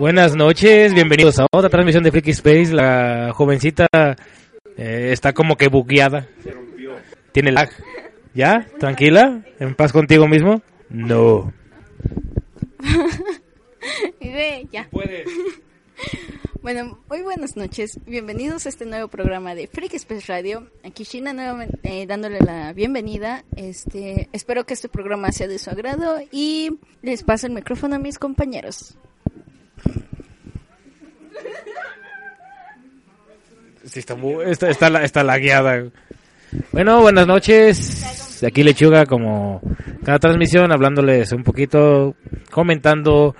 Buenas noches, bienvenidos a otra transmisión de Freaky Space. La jovencita eh, está como que bugueada. Tiene lag. ¿Ya? ¿Tranquila? ¿En paz contigo mismo? No. Ya. Puedes. Bueno, muy buenas noches. Bienvenidos a este nuevo programa de Freak Space Radio. Aquí Shina nuevamente eh, dándole la bienvenida. Este, espero que este programa sea de su agrado y les paso el micrófono a mis compañeros. Sí, está, mu- está, está, la- está. Bueno, buenas noches. Aquí Lechuga, como cada transmisión, hablándoles un poquito, comentando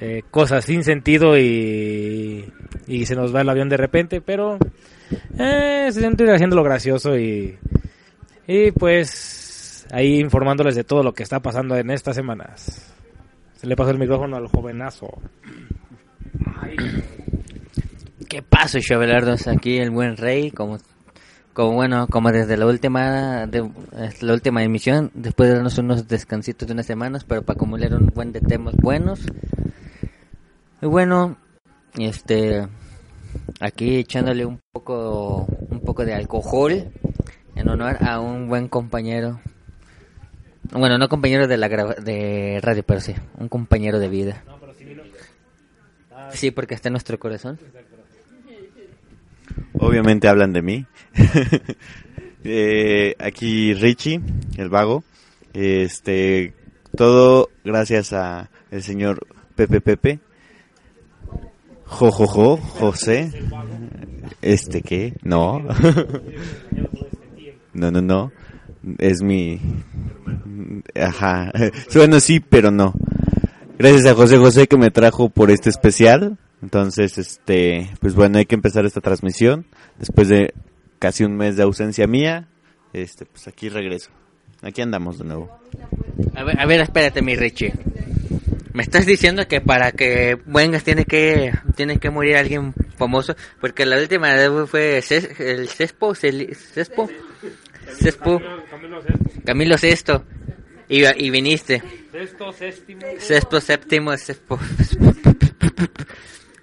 eh, cosas sin sentido y, y se nos va el avión de repente, pero eh, se siente haciendo lo gracioso y, y pues ahí informándoles de todo lo que está pasando en estas semanas. Se le pasó el micrófono al jovenazo. ¿Qué pasa, Chevelardos? Aquí el buen rey, como, como bueno, como desde la última, la última emisión, después de darnos unos descansitos de unas semanas, pero para acumular un buen de temas buenos. Y bueno, este, aquí echándole un poco, un poco de alcohol en honor a un buen compañero. Bueno, no compañero de la de radio, pero sí, un compañero de vida. Sí, porque está en nuestro corazón. Obviamente hablan de mí. Eh, aquí Richie, el vago. Este, todo gracias a el señor Pepe Pepe. Jojojo, José. Este qué? No. no, no, no. Es mi Ajá. Bueno, sí, pero no. Gracias a José José que me trajo por este especial. Entonces, este, pues bueno, hay que empezar esta transmisión después de casi un mes de ausencia mía. Este, pues aquí regreso. Aquí andamos de nuevo. A ver, a ver, espérate, mi Richie. Me estás diciendo que para que vengas tiene que tiene que morir alguien famoso, porque la última vez fue el Cespo, Cespo, Cespo, Camilo Sesto, y, y viniste. Sexto, séptimo, sexto.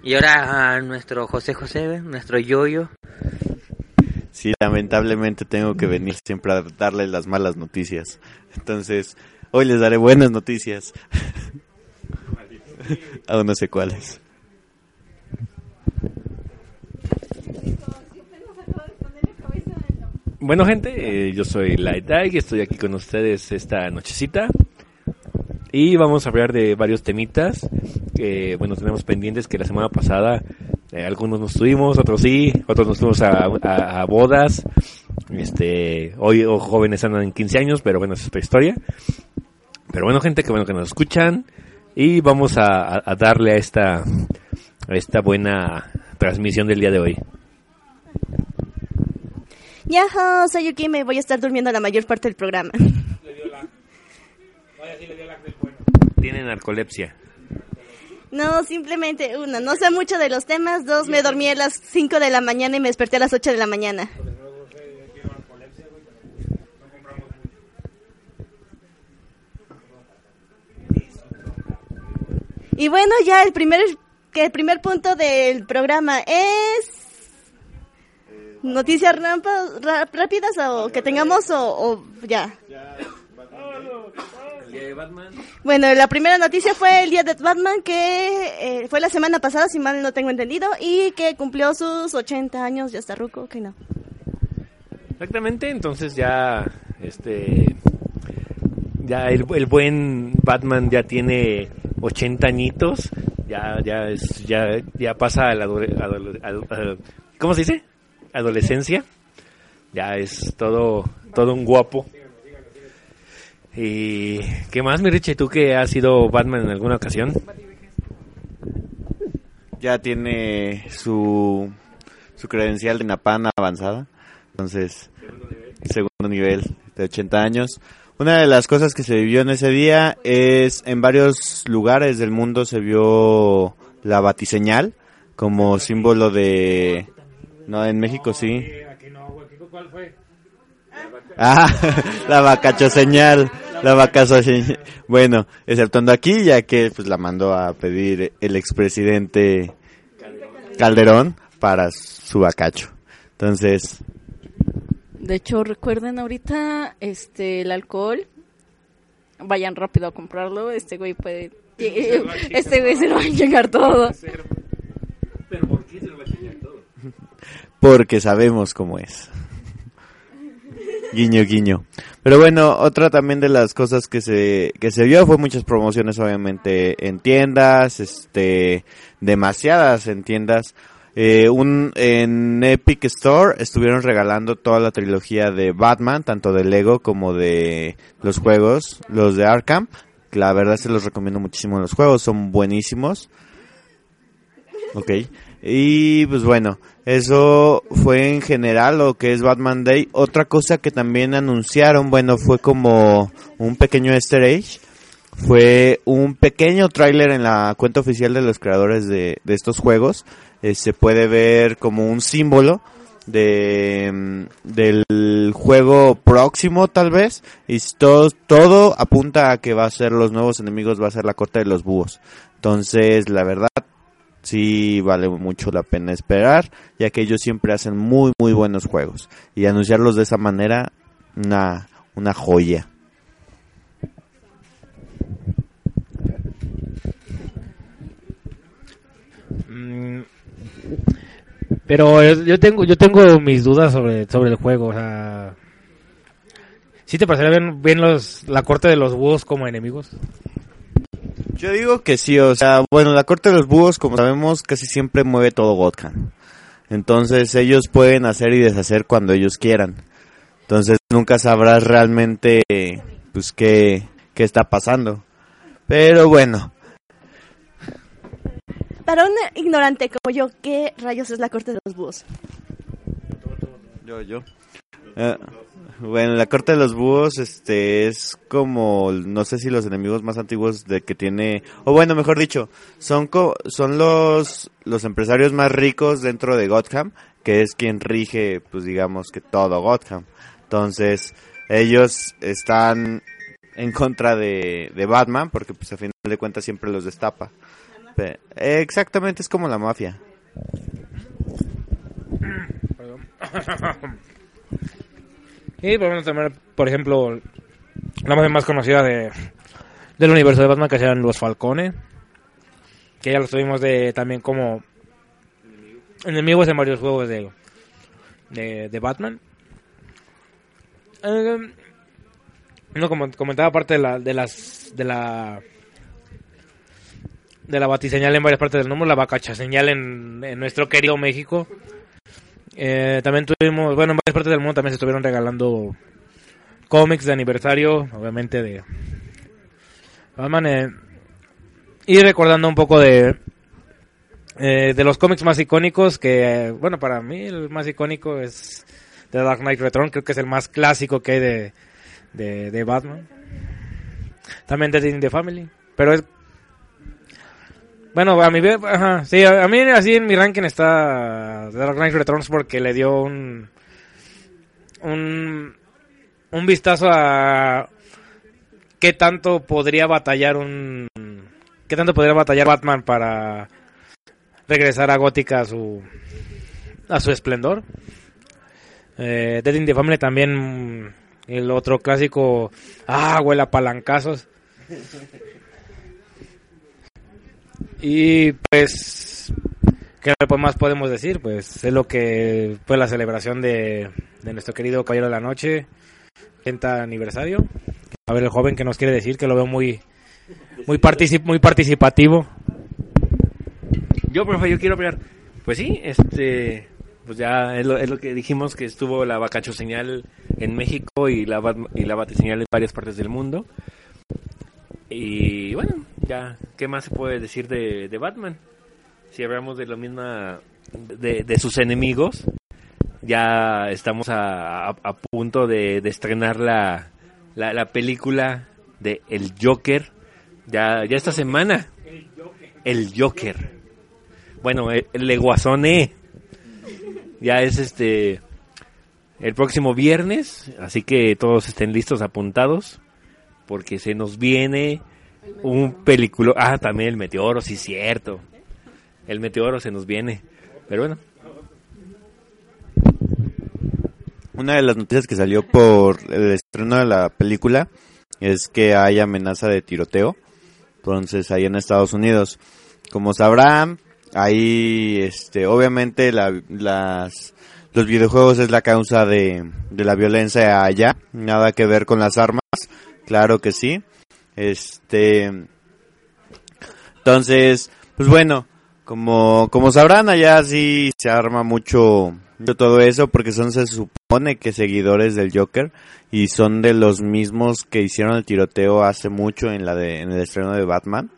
Y ahora a nuestro José José, nuestro Yoyo. Sí, lamentablemente tengo que venir siempre a darles las malas noticias. Entonces, hoy les daré buenas noticias. Aún no sé cuáles. Bueno, gente, eh, yo soy Light Dag y estoy aquí con ustedes esta nochecita. Y vamos a hablar de varios temitas que, bueno, tenemos pendientes que la semana pasada eh, algunos nos tuvimos, otros sí, otros nos tuvimos a, bodas. Este, hoy los jóvenes andan en 15 años, pero bueno, es otra historia. Pero bueno, gente, que bueno que nos escuchan. Y vamos a- a darle a esta, a esta buena transmisión del día de hoy. Yaho, soy Yuki, me voy a estar durmiendo la mayor parte del programa. Tienen narcolepsia. No, simplemente uno, no sé mucho de los temas, dos, me dormí a las 5 de la mañana y me desperté a las 8 de la mañana. Y bueno, ya el primer que el primer punto del programa es noticias rápidas o que tengamos o, o ya. Bueno, la primera noticia fue el día de Batman, que eh, fue la semana pasada, si mal no tengo entendido, y que cumplió sus 80 años, ya está ruco, que no. Exactamente, entonces ya este ya el, el buen Batman ya tiene 80 añitos, ya ya es ya ya pasa a la ado- ado- ¿cómo se dice? Adolescencia. Ya es todo todo un guapo. ¿Y qué más, mi Richie? ¿Tú que has sido Batman en alguna ocasión? Ya tiene su, su credencial de Napana avanzada. Entonces, segundo nivel de 80 años. Una de las cosas que se vivió en ese día es en varios lugares del mundo se vio la batiseñal como símbolo de... No, en México sí. ¿Cuál fue? Ah, la bacacho señal. La La vacazo Bueno, exceptuando aquí, ya que pues la mandó a pedir el expresidente Calderón para su bacacho. Entonces, De hecho, recuerden ahorita este el alcohol. Vayan rápido a comprarlo. Este güey puede. Este güey se lo va a llegar todo. Porque sabemos cómo es. Guiño, guiño. Pero bueno, otra también de las cosas que se, que se vio fue muchas promociones obviamente en tiendas, este, demasiadas en tiendas. Eh, un, en Epic Store estuvieron regalando toda la trilogía de Batman, tanto de Lego como de los juegos, los de Arkham. La verdad se los recomiendo muchísimo los juegos, son buenísimos. Ok. Y pues bueno, eso fue en general lo que es Batman Day. Otra cosa que también anunciaron, bueno, fue como un pequeño easter egg. Fue un pequeño tráiler en la cuenta oficial de los creadores de, de estos juegos. Eh, se puede ver como un símbolo de mm, del juego próximo tal vez y todo, todo apunta a que va a ser los nuevos enemigos va a ser la corte de los búhos entonces la verdad sí vale mucho la pena esperar, ya que ellos siempre hacen muy muy buenos juegos y anunciarlos de esa manera una una joya. Mm, Pero yo tengo yo tengo mis dudas sobre sobre el juego, o sea, ¿sí te parecería bien, bien los la corte de los búhos como enemigos? Yo digo que sí, o sea, bueno, la corte de los búhos, como sabemos, casi siempre mueve todo Gotham. Entonces ellos pueden hacer y deshacer cuando ellos quieran. Entonces nunca sabrás realmente, pues, qué, qué está pasando. Pero bueno, Para un ignorante como yo, ¿qué rayos es la corte de los búhos? Yo, yo. Eh, bueno, la corte de los búhos, este, es como, no sé si los enemigos más antiguos de que tiene, o bueno, mejor dicho, son co- son los, los empresarios más ricos dentro de Gotham, que es quien rige, pues digamos que todo Gotham. Entonces, ellos están en contra de, de Batman, porque pues a final de cuentas siempre los destapa. Exactamente, es como la mafia. Y podemos tener, por ejemplo, la mafia más conocida de, del universo de Batman, que sean los Falcone. Que ya los tuvimos de también como enemigos en varios juegos de, de, de Batman. Eh, como comentaba, aparte de la, de las, de la, de la batiseñal en varias partes del mundo, la vacacha señal en, en nuestro querido México. Eh, también tuvimos, bueno, en varias partes del mundo también se estuvieron regalando cómics de aniversario, obviamente de Batman. eh, y recordando un poco de eh, de los cómics más icónicos, que bueno, para mí el más icónico es The Dark Knight Return, creo que es el más clásico que hay de, de, de Batman. También de The Family, pero es bueno, a ve- ajá, sí, a, a mí así en mi ranking está Dark Knight Returns porque le dio un un un vistazo a qué tanto podría batallar un qué tanto podría batallar Batman para regresar a Gótica a su a su esplendor. Eh, Dead in the Family también el otro clásico ah, huele a palancazos. Y pues, ¿qué más podemos decir? Pues es lo que fue la celebración de, de nuestro querido Caballero de la Noche, 30 aniversario. A ver el joven que nos quiere decir, que lo veo muy muy, particip- muy participativo. Yo, profe, yo quiero hablar. Pues sí, este, pues ya es lo, es lo que dijimos que estuvo la vacacho señal en México y la y la señal en varias partes del mundo. Y bueno, ya, ¿qué más se puede decir de, de Batman? Si hablamos de lo misma, de, de sus enemigos, ya estamos a, a- punto de, de estrenar la, la, la película de El Joker, ya, ya esta semana. El Joker. Bueno, el, el Leguazone ya es este el próximo viernes, así que todos estén listos, apuntados, porque se nos viene un película. Ah, también el meteoro, sí, cierto. El meteoro se nos viene. Pero bueno, Una de las noticias que salió por el estreno de la película es que hay amenaza de tiroteo. Entonces, ahí en Estados Unidos. Como sabrán, ahí, este, obviamente la- las, los videojuegos es la causa de, de la violencia allá. Nada que ver con las armas. Claro que sí. Este, entonces, pues bueno, como, como sabrán, allá sí se arma mucho de todo eso porque son, se supone que seguidores del Joker y son de los mismos que hicieron el tiroteo hace mucho en la de, en el estreno de Batman.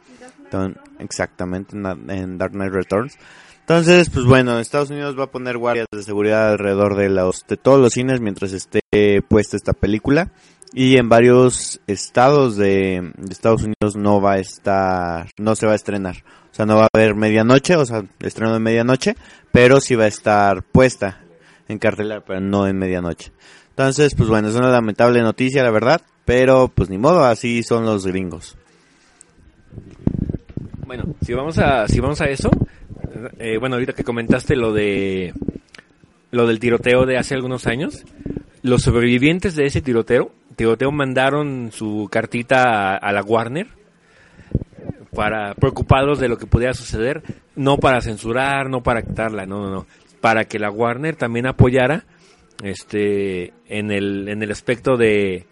Exactamente, en, en Dark Knight Returns. Entonces, pues bueno, Estados Unidos va a poner guardias de seguridad alrededor de los, de todos los cines mientras esté puesta esta película. Y en varios estados de, Estados Unidos no va a estar, no se va a estrenar. O sea, no va a haber medianoche, o sea, estreno de medianoche, pero sí va a estar puesta en cartelera, pero no en medianoche. Entonces, pues bueno, es una lamentable noticia, la verdad, pero pues ni modo, así son los gringos. Bueno, si vamos a, si vamos a eso, eh, bueno, ahorita que comentaste lo de lo del tiroteo de hace algunos años, los sobrevivientes de ese tiroteo, tiroteo mandaron su cartita a, a la Warner para preocupados de lo que pudiera suceder, no para censurar, no para quitarla, no, no, no, para que la Warner también apoyara este en el en el aspecto de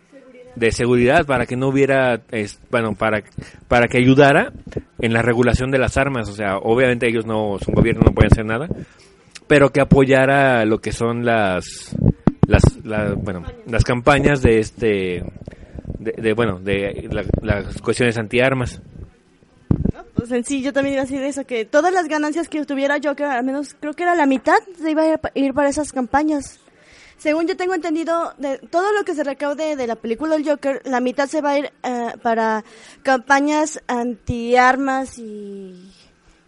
de seguridad para que no hubiera es, bueno para para que ayudara en la regulación de las armas. O sea obviamente ellos no son gobierno no pueden hacer nada pero que apoyara lo que son las las la- bueno las campañas de este de, de, bueno de la- las cuestiones antiarmas Pues en sí, yo también iba a decir eso, que todas las ganancias que tuviera Joker, al menos creo que era la mitad, se iba a ir para esas campañas. Según yo tengo entendido, de todo lo que se recaude de la película El Joker, la mitad se va a ir eh, para campañas antiarmas y,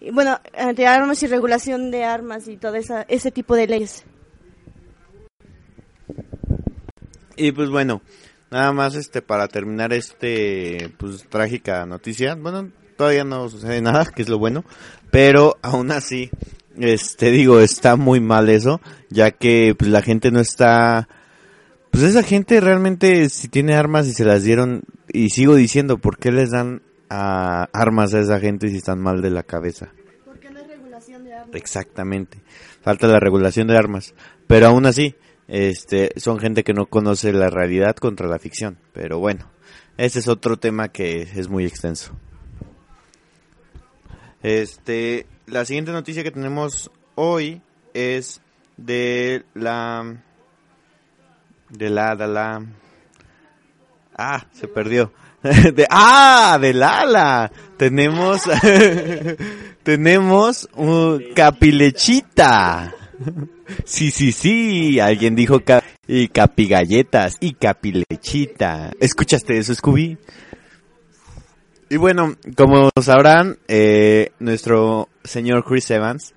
y, bueno, antiarmas y regulación de armas y todo esa, ese tipo de leyes. Y pues bueno, nada más este para terminar este pues trágica noticia. Bueno, todavía no sucede nada, que es lo bueno, pero aún así este digo, está muy mal eso, ya que pues la gente no está pues esa gente realmente si tiene armas y se las dieron y sigo diciendo, ¿por qué les dan a armas a esa gente si están mal de la cabeza? Porque no hay regulación de armas. Exactamente. Falta la regulación de armas. Pero aún así, este, son gente que no conoce la realidad contra la ficción. Pero bueno, ese es otro tema que es muy extenso. Este, la siguiente noticia que tenemos hoy es de la, de la, de la, ah, se perdió. De, ah, del ala. Tenemos, tenemos un capilechita. Sí, sí, sí. Alguien dijo ca y capigalletas y capilechita. ¿Escuchaste eso, Scooby? Y bueno, como sabrán, eh, nuestro señor Chris Evans,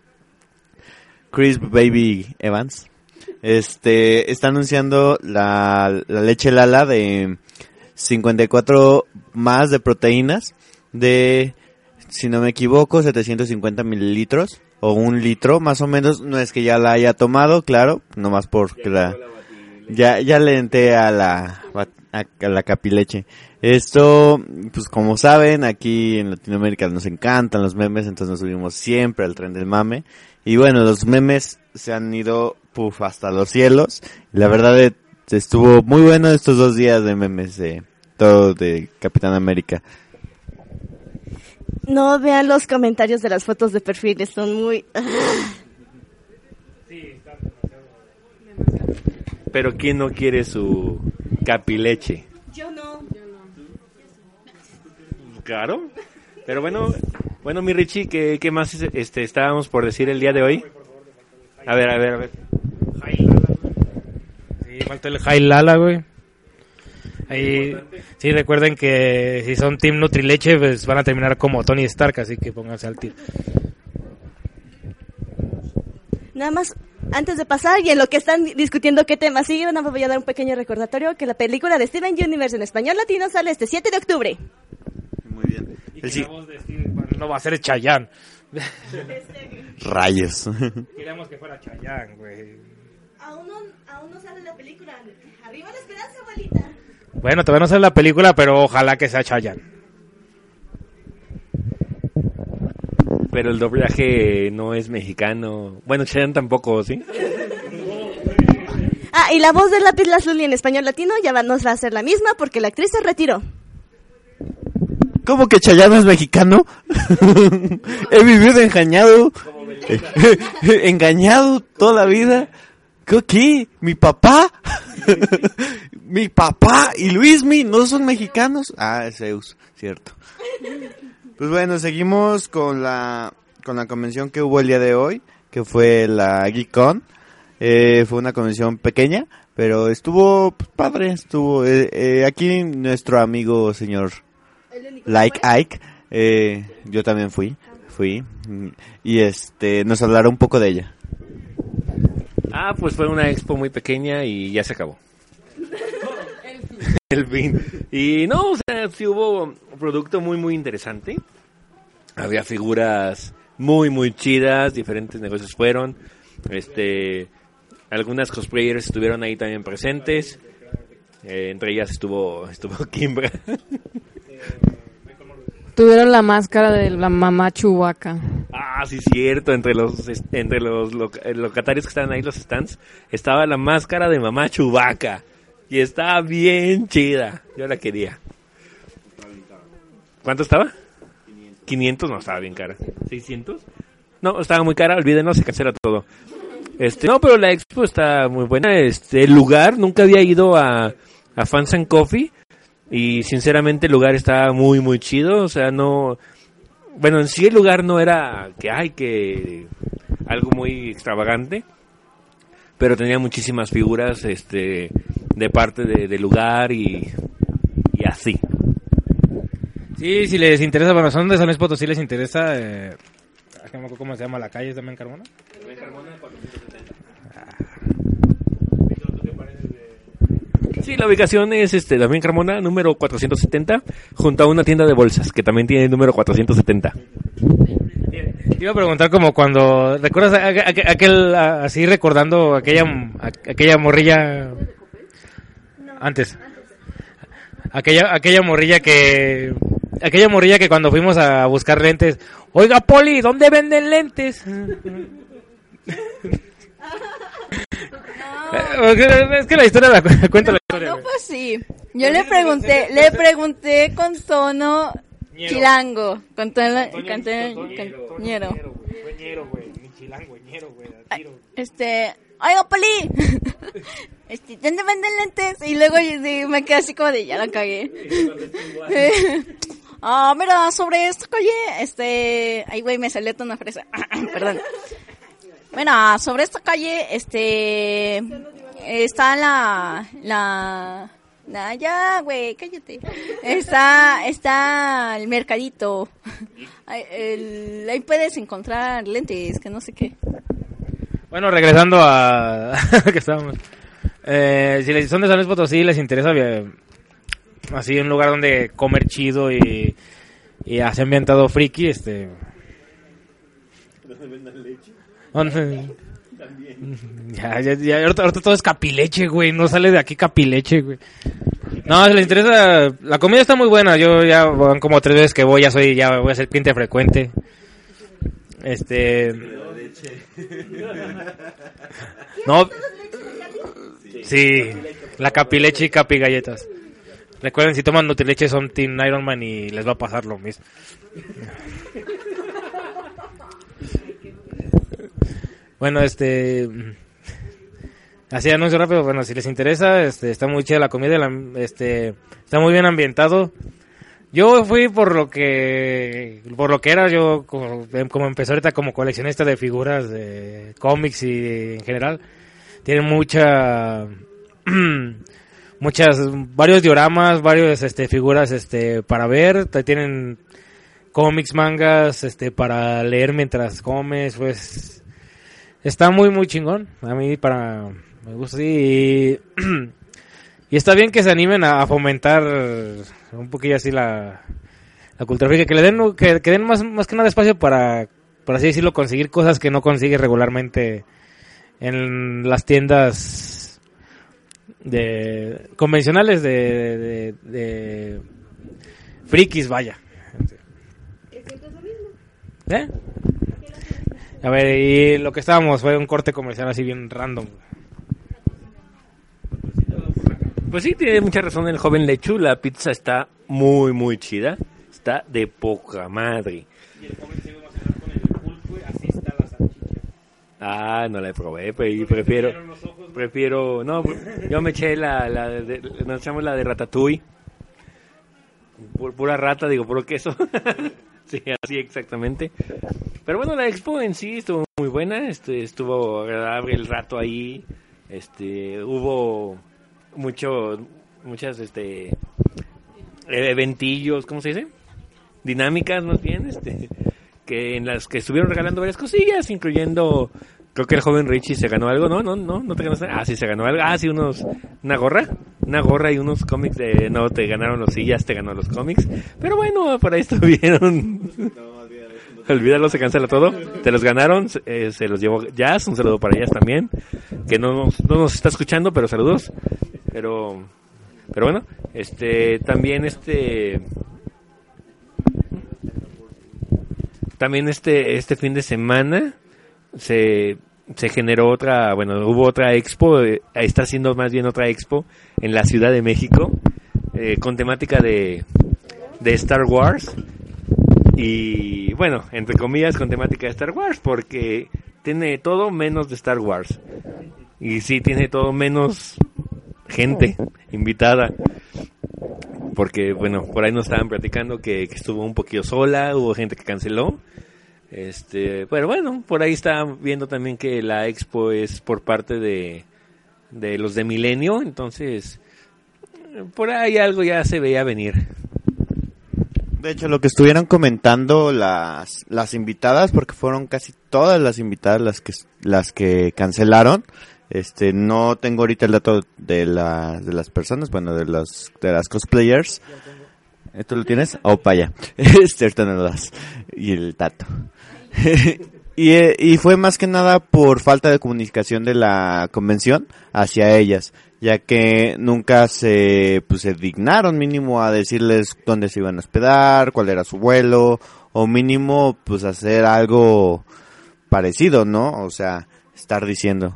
Chris Baby Evans, este, está anunciando la, la leche Lala de 54 más de proteínas de, si no me equivoco, 750 mililitros o un litro más o menos. No es que ya la haya tomado, claro, nomás porque la, ya, ya le entré a la, a, a la capileche. Esto, pues como saben, aquí en Latinoamérica nos encantan los memes, entonces nos subimos siempre al tren del mame. Y bueno, los memes se han ido, puf, hasta los cielos. La verdad, estuvo muy bueno estos dos días de memes de todo de Capitán América. No vean los comentarios de las fotos de perfiles, son muy... pero quién no quiere su capileche Yo no. Claro. Pero bueno, bueno, mi Richie, ¿qué, qué más este, estábamos por decir el día de hoy? A ver, a ver, a ver. Sí, falta el High Lala, güey. Ahí, sí, recuerden que si son Team Nutrileche, pues van a terminar como Tony Stark, así que pónganse al tiro. Nada más Antes de pasar y en lo que están discutiendo qué tema sigue, nada más voy a dar un pequeño recordatorio que la película de Steven Universe en español latino sale este 7 de octubre. Muy bien. Y El que sí- la voz de Steve no va a ser Chayanne. Rayos. Queríamos que fuera Chayanne, güey. Aún no, aún no sale la película. Arriba la esperanza, abuelita. Bueno, todavía no sale la película, pero ojalá que sea Chayanne. Pero el doblaje no es mexicano. Bueno, Chayanne tampoco, ¿sí? Ah, y la voz de Lápiz Lazuli en español latino ya va, nos va a ser la misma porque la actriz se retiró. ¿Cómo que Chayano es mexicano? He vivido engañado. engañado toda la vida. ¿Qué? ¿Mi papá? ¿Mi papá y Luismi no son mexicanos? Ah, es Zeus, cierto. Pues bueno, seguimos con la, con la convención que hubo el día de hoy, que fue la GeekCon. Eh, fue una convención pequeña, pero estuvo pues, padre, estuvo... eh, eh, aquí nuestro amigo señor Like Ike, eh, yo también fui, fui, y este, nos hablará un poco de ella. Ah, pues fue una expo muy pequeña y ya se acabó. El fin. Y no, o sea, sí hubo un producto muy, muy interesante. Había figuras muy, muy chidas, diferentes negocios fueron. Este, algunas cosplayers estuvieron ahí también presentes. Eh, entre ellas estuvo, estuvo Kimbra. Tuvieron la máscara de la mamá Chubaca. Ah, sí, cierto. Entre los entre los eh, locatarios que estaban ahí, los stands, estaba la máscara de mamá Chubaca. Y estaba bien chida. Yo la quería. ¿Cuánto estaba? 500. no, estaba bien cara. ¿600? No, estaba muy cara, olvídenlo, se cancela todo. Este, no, pero la expo está muy buena. Este, el lugar, nunca había ido a, a Fans and Coffee. Y sinceramente el lugar estaba muy, muy chido. O sea, no, bueno, en sí el lugar no era que hay que algo muy extravagante, pero tenía muchísimas figuras este de parte de- del lugar y, y así. Sí, si les interesa, bueno, son de San Luis Potosí, les interesa... Eh, ¿Cómo se llama la calle? ¿Es también Carmona? Sí, la ubicación es este Damián Carmona, número 470, junto a una tienda de bolsas que también tiene el número 470. Te iba a preguntar como cuando... ¿Recuerdas a- a- a- aquel... así recordando aquella, aquella morrilla... Antes. Aquella, aquella morrilla que... Aquella morrilla que cuando fuimos a buscar lentes... Oiga, Poli, ¿dónde venden lentes? Es que la historia la cu- cuenta la historia. No fue así. Yo le pregunté, le pregunté con tono Ñero. chilango, con tono, con tono-. Este, oiga, Poli, este, ¿dónde venden lentes? Y luego yo sí, me quedé así como de, ya la cagué. Ah, mira, sobre esta calle, este, ay, güey, me salió toda una fresa, perdón. Bueno, sobre esta calle, este, está la, la, la, ya, güey, cállate. Está, está el mercadito. Ahí, el- ahí puedes encontrar lentes, que no sé qué. Bueno, regresando a que estábamos. Eh, si les son de San Luis Potosí, les interesa eh, así un lugar donde comer chido y, y hace ambientado friki, este. Ya, ya, ya, ahorita, ahorita todo es capileche, güey, no sale de aquí capileche, güey. No, si les interesa, la comida está muy buena, yo ya van como tres veces que voy, ya soy, ya voy a ser cliente frecuente. Este... No. Sí, la capileche y capi galletas. Recuerden, si toman Nutrileche son Team Iron Man y les va a pasar lo mismo. Bueno, este... Así anuncio rápido, bueno, si les interesa, este, está muy chida la comida, este, está muy bien ambientado. Yo fui por lo que por lo que era yo como, como empecé ahorita como coleccionista de figuras de cómics y en general tiene mucha muchas varios dioramas, varios este figuras este para ver, tienen cómics, mangas este para leer mientras comes, pues Está muy, muy chingón. A mí, para. Me gusta así. Y, y está bien que se animen a, a fomentar un poquillo así la, la cultura friki. Que le den, que, que den más, más que nada espacio para, por así decirlo, conseguir cosas que no consigue regularmente en las tiendas de convencionales de, de, de frikis, vaya. ¿Eh? A ver, y lo que estábamos fue un corte comercial así bien random. Pues sí, tiene mucha razón el joven Lechu. La pizza está muy, muy chida. Está de poca madre. Ah, no la probé, pero y prefiero, prefiero, no, yo me eché la, la de, nos echamos la de ratatouille, Pu- pura rata, digo, puro queso, sí, así exactamente. Pero bueno, la expo en sí estuvo muy buena, este, estuvo agradable el rato ahí, este, hubo mucho, muchas, este, eventillos, ¿cómo se dice? Dinámicas, más bien, este, que en las que estuvieron regalando varias cosillas, incluyendo, creo que el joven Richie se ganó algo, ¿no? No, no, no te ganaste. Ah, sí, se ganó algo. Ah, sí, unos, una gorra, una gorra y unos cómics de, no, te ganaron los sillas, te ganó los cómics. Pero bueno, por ahí estuvieron. Olvídalo, se cancela todo. Te los ganaron, eh, se los llevó Jazz, un saludo para Jazz también, que no nos, no nos está escuchando, pero saludos. Pero, pero bueno, este, también este, también este este fin de semana se, se generó otra, bueno, hubo otra expo, eh, está haciendo más bien otra expo en la Ciudad de México eh, con temática de, de Star Wars. Y bueno, entre comillas con temática de Star Wars porque tiene todo menos de Star Wars. Y sí tiene todo menos gente invitada. Porque bueno, por ahí nos estaban platicando que, que estuvo un poquito sola, hubo gente que canceló. Este, pero bueno, por ahí estaban viendo también que la expo es por parte de, de los de Milenio, entonces por ahí algo ya se veía venir. De hecho, lo que estuvieron comentando las, las invitadas, porque fueron casi todas las invitadas las que, las que cancelaron. Este, no tengo ahorita el dato de, la, de las personas, bueno, de los, de las cosplayers. ¿Esto lo tienes? Oh, para allá. Este, ahorita no lo das. Y el dato. y, eh, y fue más que nada por falta de comunicación de la convención hacia ellas, ya que nunca se, pues, se dignaron mínimo a decirles dónde se iban a hospedar, cuál era su vuelo, o mínimo, pues, hacer algo parecido, ¿no? O sea, estar diciendo.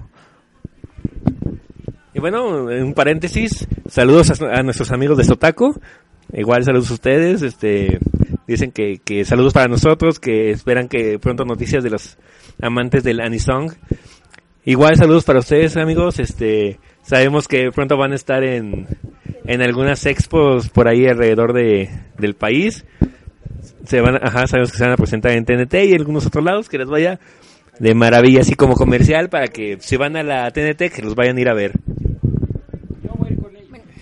Y bueno, en un paréntesis, saludos a, a nuestros amigos de Sotaco. Igual saludos a ustedes, este, dicen que, que saludos para nosotros, que esperan que pronto noticias de los amantes del Anisong. Igual saludos para ustedes amigos, este, sabemos que pronto van a estar en, en algunas expos por ahí alrededor de, del país. Se van, ajá, sabemos que se van a presentar en TNT y en algunos otros lados, que les vaya de maravilla, así como comercial, para que si van a la TNT, que los vayan a ir a ver.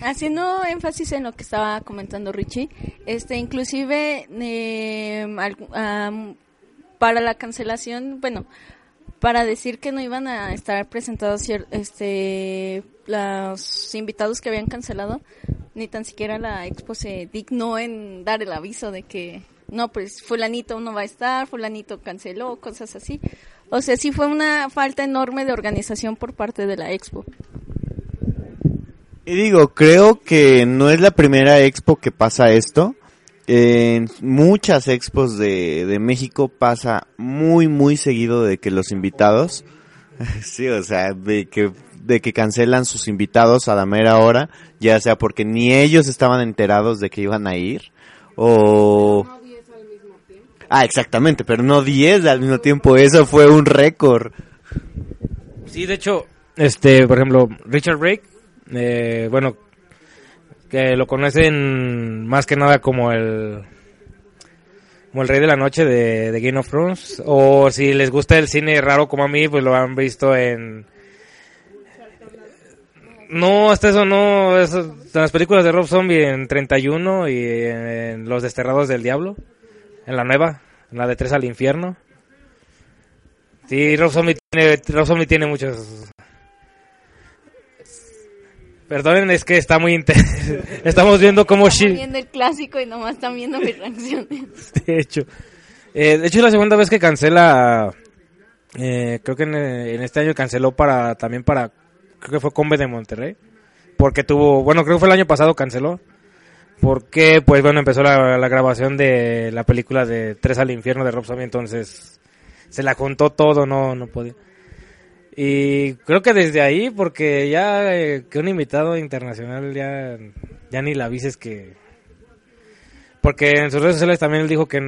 Haciendo énfasis en lo que estaba comentando Richie, este, inclusive eh, am, para la cancelación, bueno, para decir que no iban a estar presentados este, los invitados que habían cancelado, ni tan siquiera la expo se dignó en dar el aviso de que no, pues fulanito no va a estar, fulanito canceló, cosas así. O sea, sí fue una falta enorme de organización por parte de la expo. Y digo, creo que no es la primera expo que pasa esto. En muchas expos de, de México pasa muy, muy seguido de que los invitados, sí, o sea, de que, de que cancelan sus invitados a la mera hora, ya sea porque ni ellos estaban enterados de que iban a ir, o... Ah, exactamente, pero no 10 al mismo tiempo, eso fue un récord. Sí, de hecho, este, por ejemplo, Richard Brake, eh, bueno, que lo conocen más que nada como el como el rey de la noche de, de Game of Thrones. O si les gusta el cine raro como a mí pues lo han visto en no hasta eso no eso, en las películas de Rob Zombie en 31 y en Los Desterrados del Diablo en la nueva en la de Tres al Infierno. Sí, Rob Zombie tiene, Rob Zombie tiene muchos... Perdonen, es que está muy intenso. Estamos viendo cómo Estamos viendo el clásico y nomás están viendo mis reacciones. De hecho. Eh, de hecho, es la segunda vez que cancela... eh, creo que en, eh, en este año canceló para también para... Creo que fue Combe de Monterrey. Porque tuvo... Bueno, creo que fue el año pasado canceló. Porque, pues bueno, empezó la, la grabación de la película de Tres al Infierno de Rob Zombie. Entonces, se la juntó todo, no, no podía. Y creo que desde ahí, porque ya eh, que un invitado internacional ya, ya ni la avises que... Porque en sus redes sociales también él dijo que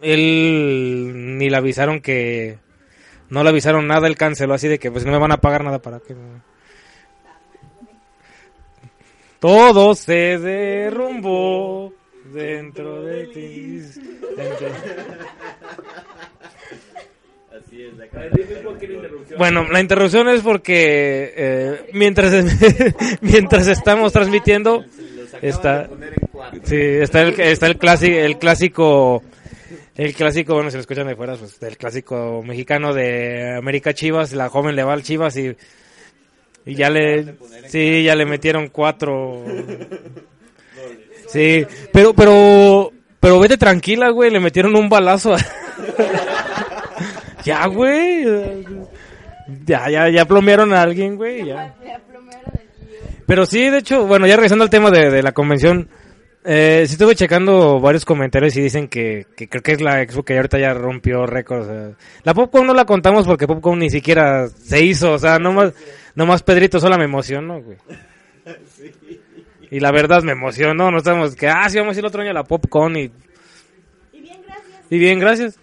él ni le avisaron que... No le avisaron nada, él canceló así de que pues no me van a pagar nada para que... Todo se derrumbó dentro de ti. dentro- Bueno, la interrupción es porque eh, mientras mientras estamos transmitiendo está sí, está el está el clásico el clásico bueno, si lo escuchan de fuera, pues el clásico mexicano de América Chivas, la joven le va al Chivas y y ya le sí, ya le metieron cuatro Sí, pero pero pero vete tranquila, güey, le metieron un balazo. ya, güey. Ya, ya, ya plomearon a alguien, güey, ya. Pero sí, de hecho, bueno, ya regresando al tema de, de la convención, eh, sí estuve checando varios comentarios y dicen que, que creo que es la expo que ahorita ya rompió récords. eh. La Popcorn no la contamos porque Popcorn ni siquiera se hizo, o sea, nomás, nomás Pedrito sola me emocionó, güey. Y la verdad me emocionó, no estamos que, ah, sí, vamos a ir el otro año a la Popcorn y... Y bien, gracias. Y bien, gracias.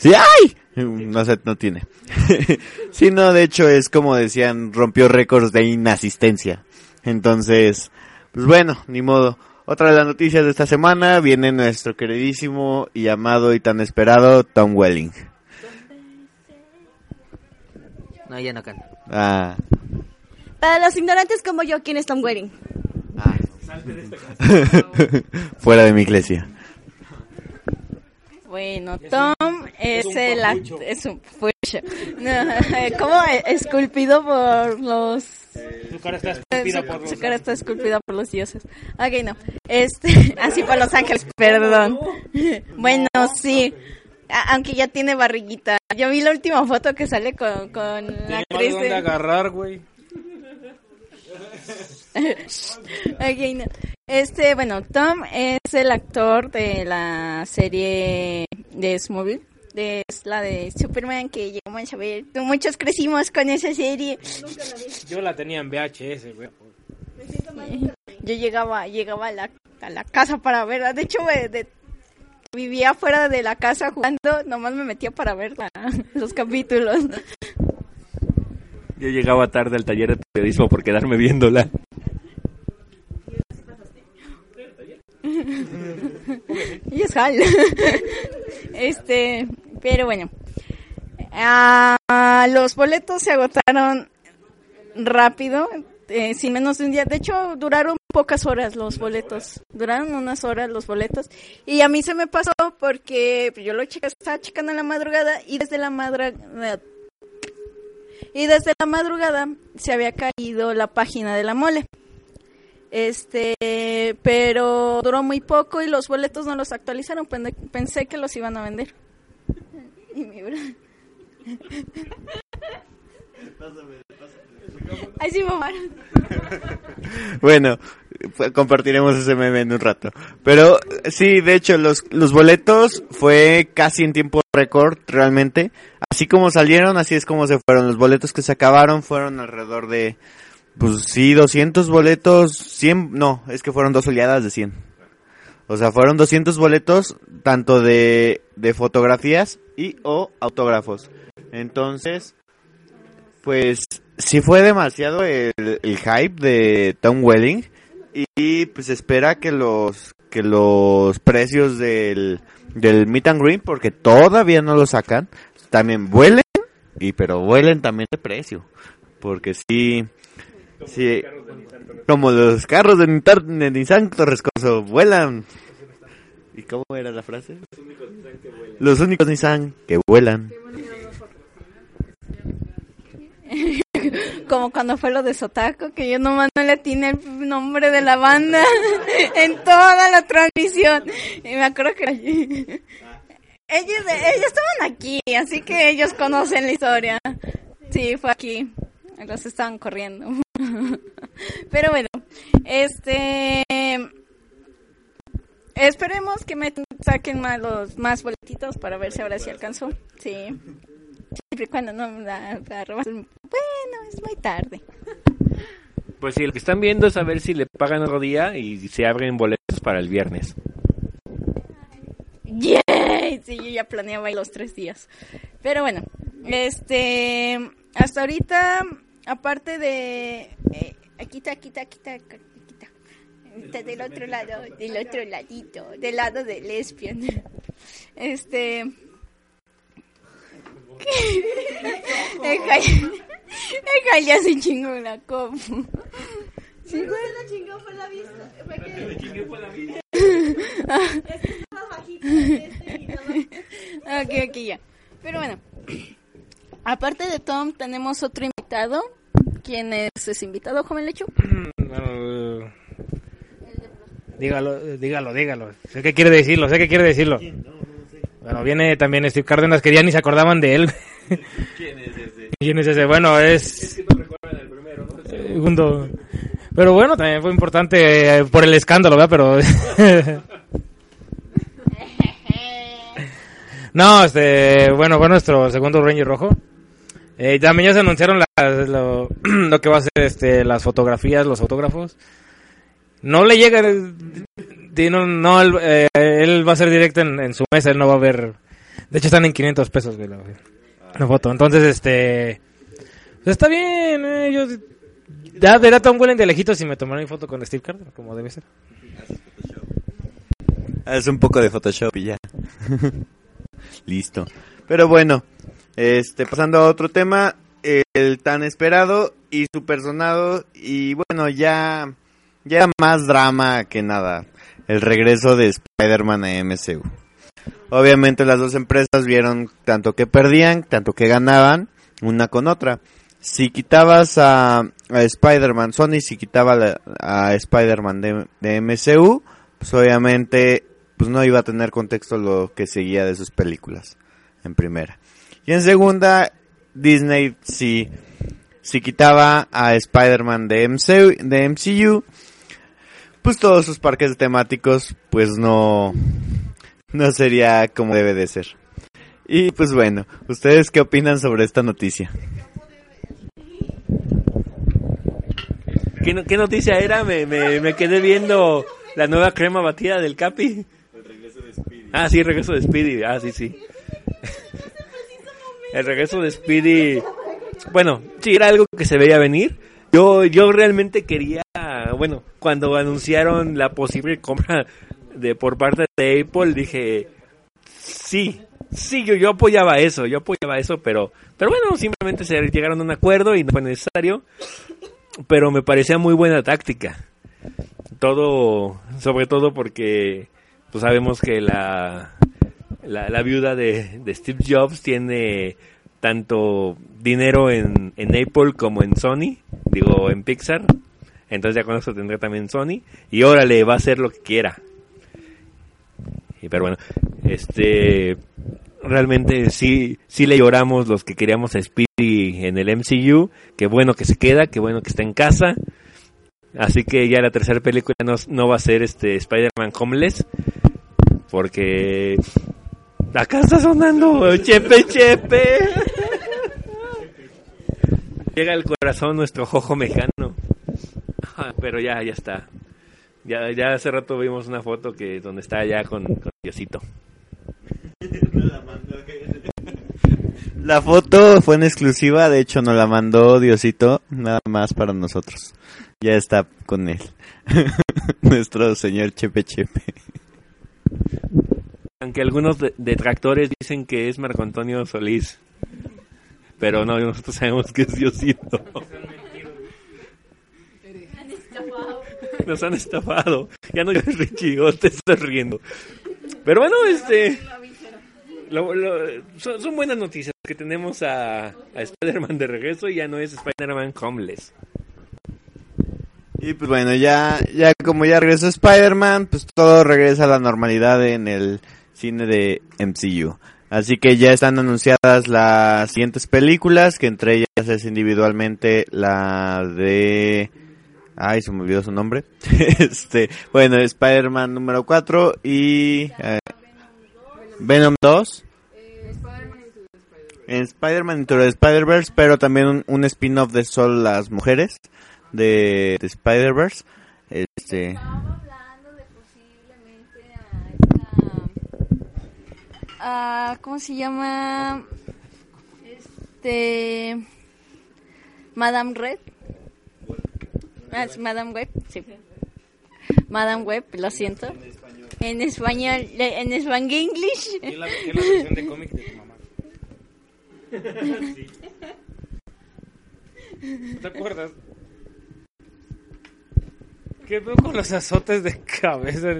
Sí, ¡ay! No sé, no tiene. sí, no, de hecho es como decían, rompió récords de inasistencia. Entonces, pues bueno, ni modo. Otra de las noticias de esta semana viene nuestro queridísimo y amado y tan esperado Tom Welling. No, ya no canto. Ah. Para los ignorantes como yo, ¿quién es Tom Wedding? Fuera de mi iglesia. Bueno, Tom es, el act- es un. No, ¿Cómo? Esculpido por los Su cara está su, su cara está esculpida por los dioses. Ok, no. Este, así por los ángeles, perdón. Bueno, sí. Aunque ya tiene barriguita. Yo vi la última foto que sale con, con la actriz. de- agarrar, güey. Ok, no. Este, bueno, Tom es el actor de la serie de Smallville. De, es la de Superman que llegamos a ver. Muchos crecimos con esa serie. Yo la tenía en VHS, güey. Yo llegaba, llegaba a la, a la casa para verla. De hecho, de- vivía fuera de la casa jugando. Nomás me metía para ver la- los capítulos. Yo llegaba tarde al taller de periodismo por quedarme viéndola. Y es Hal. Este, pero bueno. Ah, los boletos se agotaron rápido, eh, sin menos de un día. De hecho, duraron pocas horas los boletos. Duraron unas horas los boletos. Y a mí se me pasó porque yo lo estaba checando en la madrugada y desde la madrugada y desde la madrugada se había caído la página de la mole. Este, pero duró muy poco y los boletos no los actualizaron. Pensé que los iban a vender. Y mi bra- Ay, sí, mamá. Bueno, compartiremos ese meme en un rato. Pero sí, de hecho, los, los boletos fue casi en tiempo récord, realmente. Así como salieron, así es como se fueron. Los boletos que se acabaron fueron alrededor de, pues sí, 200 boletos, 100, no, es que fueron dos oleadas de 100. O sea, fueron 200 boletos, tanto de, de fotografías y o autógrafos. Entonces, pues sí fue demasiado el, el hype de Tom Welling y pues espera que los que los precios del del meet and greet porque todavía no lo sacan también vuelen y pero vuelen también de precio porque sí sí como los carros de, de Nissan Torrescoso vuelan ¿Y cómo era la frase? Los únicos Nissan que vuelan. Como cuando fue lo de Sotaco, que yo nomás no le tiene el nombre de la banda en toda la transmisión. Y me acuerdo que ellos, ellos estaban aquí, así que ellos conocen la historia. Sí, fue aquí. Los estaban corriendo. Pero bueno, este... Esperemos que me saquen más los más boletitos para ver si ahora sí alcanzó. Sí. Siempre cuando no me la, la robas. Bueno, es muy tarde. Pues sí, lo que están viendo es a ver si le pagan otro día y se abren boletos para el viernes. ¡Yay! Sí, yo ya planeaba ir los tres días. Pero bueno, este. Hasta ahorita, aparte de. Eh, aquí está, aquí está, aquí está, aquí está. Está del otro lado, del otro ladito, del lado del lesbian. Este. El Jai- el Jai ya se chingó la compu. Sí, güey. la chingó fue la vista. Fue que es que está más bajito este y todo. Ok, ok, ya. Pero bueno, aparte de Tom, tenemos otro invitado. ¿Quién es ese invitado, joven Lechu? Bueno, dígalo, dígalo, dígalo. Sé que quiere decirlo, sé que quiere decirlo. Bueno, viene también Steve Cárdenas, que ya ni se acordaban de él. ¿Quién es ese? ¿Quién es ese? Bueno, es... Segundo. Pero bueno, también fue importante eh, por el escándalo, ¿verdad? Pero... no, este... Bueno, fue nuestro segundo Ranger Rojo. Eh, también ya se anunciaron las- lo, lo que va a ser este, las fotografías, los autógrafos. No le llega... No, no, él, eh, él va a ser directo en, en su mesa, él no va a ver... De hecho están en 500 pesos, güey, la, la foto. Entonces, este... Pues está bien, eh, yo... Ya verá tan buen de lejitos y me tomaré mi foto con Steve Cardinal, como debe ser. Es un poco de Photoshop y ya. Listo. Pero bueno, este pasando a otro tema, el tan esperado y super sonado y bueno, ya ya más drama que nada, el regreso de Spider-Man a MCU. Obviamente las dos empresas vieron tanto que perdían, tanto que ganaban una con otra. Si quitabas a, a Spider-Man, Sony si quitaba la- a Spider-Man de, de MCU, pues obviamente pues no iba a tener contexto lo que seguía de sus películas en primera. Y en segunda, Disney si, si quitaba a Spider-Man de MCU, de MCU, pues todos sus parques temáticos pues no, no sería como debe de ser. Y pues bueno, ¿ustedes qué opinan sobre esta noticia? ¿Qué, no- qué noticia era? Me, me, me quedé viendo la nueva crema batida del Capi. Ah, sí, el regreso de Speedy. Ah, sí, sí. El regreso de Speedy. Bueno, sí, era algo que se veía venir. Yo, yo realmente quería, bueno, cuando anunciaron la posible compra de por parte de Apple, dije, sí, sí, yo, yo apoyaba eso, yo apoyaba eso, pero, pero bueno, simplemente se llegaron a un acuerdo y no fue necesario pero me parecía muy buena táctica. Todo, sobre todo porque pues sabemos que la, la, la viuda de, de Steve Jobs tiene tanto dinero en, en Apple como en Sony, digo en Pixar, entonces ya con eso tendrá también Sony, y órale, va a hacer lo que quiera. Y, pero bueno, este realmente sí, sí le lloramos los que queríamos a Speedy en el MCU, qué bueno que se queda, qué bueno que está en casa. Así que ya la tercera película no, no va a ser este Spider-Man Homeless, porque acá está sonando chepe chepe. Llega al corazón nuestro jojo mexicano. Pero ya, ya está. Ya, ya hace rato vimos una foto que donde está ya con, con Diosito. La foto fue en exclusiva, de hecho nos la mandó Diosito, nada más para nosotros. Ya está con él. Nuestro señor Chepe Chepe. Aunque algunos de- detractores dicen que es Marco Antonio Solís. Pero no, nosotros sabemos que es Diosito. Nos han estafado. Ya no llores, Richie, o te estás riendo. Pero bueno, este... lo- lo- son, son buenas noticias que tenemos a, a Spider-Man de regreso y ya no es Spider-Man homeless. Y pues bueno, ya, ya como ya regresó Spider-Man, pues todo regresa a la normalidad en el cine de MCU. Así que ya están anunciadas las siguientes películas, que entre ellas es individualmente la de... Ay, se me olvidó su nombre. este, bueno, Spider-Man número 4 y... eh, Venom 2. En Spider-Man Into the Spider-Verse, pero también un, spin-off de solo las mujeres de, de Spider-Verse. Este, a esta... a- ¿Cómo se llama? Este... Madame Red. Ah, es Madame Web, sí. Madame Web, lo siento. En español, en Spanglish. ¿Qué es la, qué es la versión de cómic de tu mamá? ¿Te acuerdas? ¿Qué veo con los azotes de cabeza?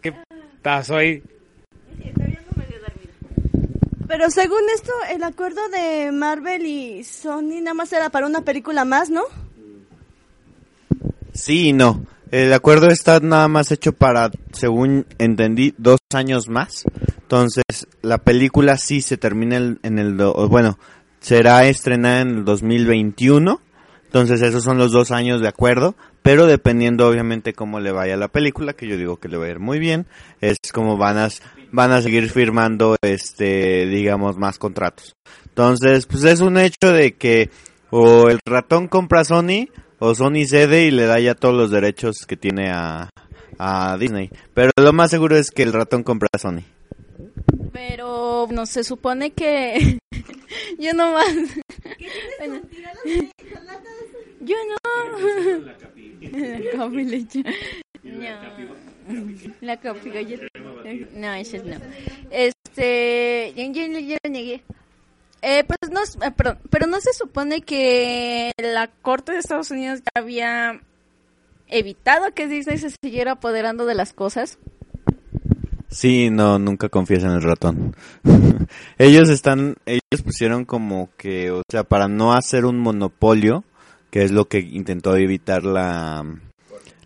¿Qué pasó ahí? Pero según esto, el acuerdo de Marvel y Sony nada más era para una película más, ¿no? sí y no. El acuerdo está nada más hecho para, según entendí, dos años más. Entonces, la película sí se termina en, el... bueno, será estrenada en el 2021. Entonces, esos son los dos años de acuerdo. Pero dependiendo, obviamente, cómo le vaya la película, que yo digo que le va a ir muy bien, es como van a, van a seguir firmando, este, digamos, más contratos. Entonces, pues es un hecho de que o el ratón compra Sony o Sony cede y le da ya todos los derechos que tiene a, a Disney. Pero lo más seguro es que el ratón compra Sony. Pero no se supone que yo no más. Bueno. Yo no. La capi leche. No. La capi galleta. No, ese no. Este, yo, yo, yo lo negué. Eh, pues no, eh, perdón, pero no se supone que la corte de Estados Unidos ya había evitado que Disney se siguiera apoderando de las cosas. Sí, no, nunca confías en el ratón. ellos están, ellos pusieron como que, o sea, para no hacer un monopolio, que es lo que intentó evitar la,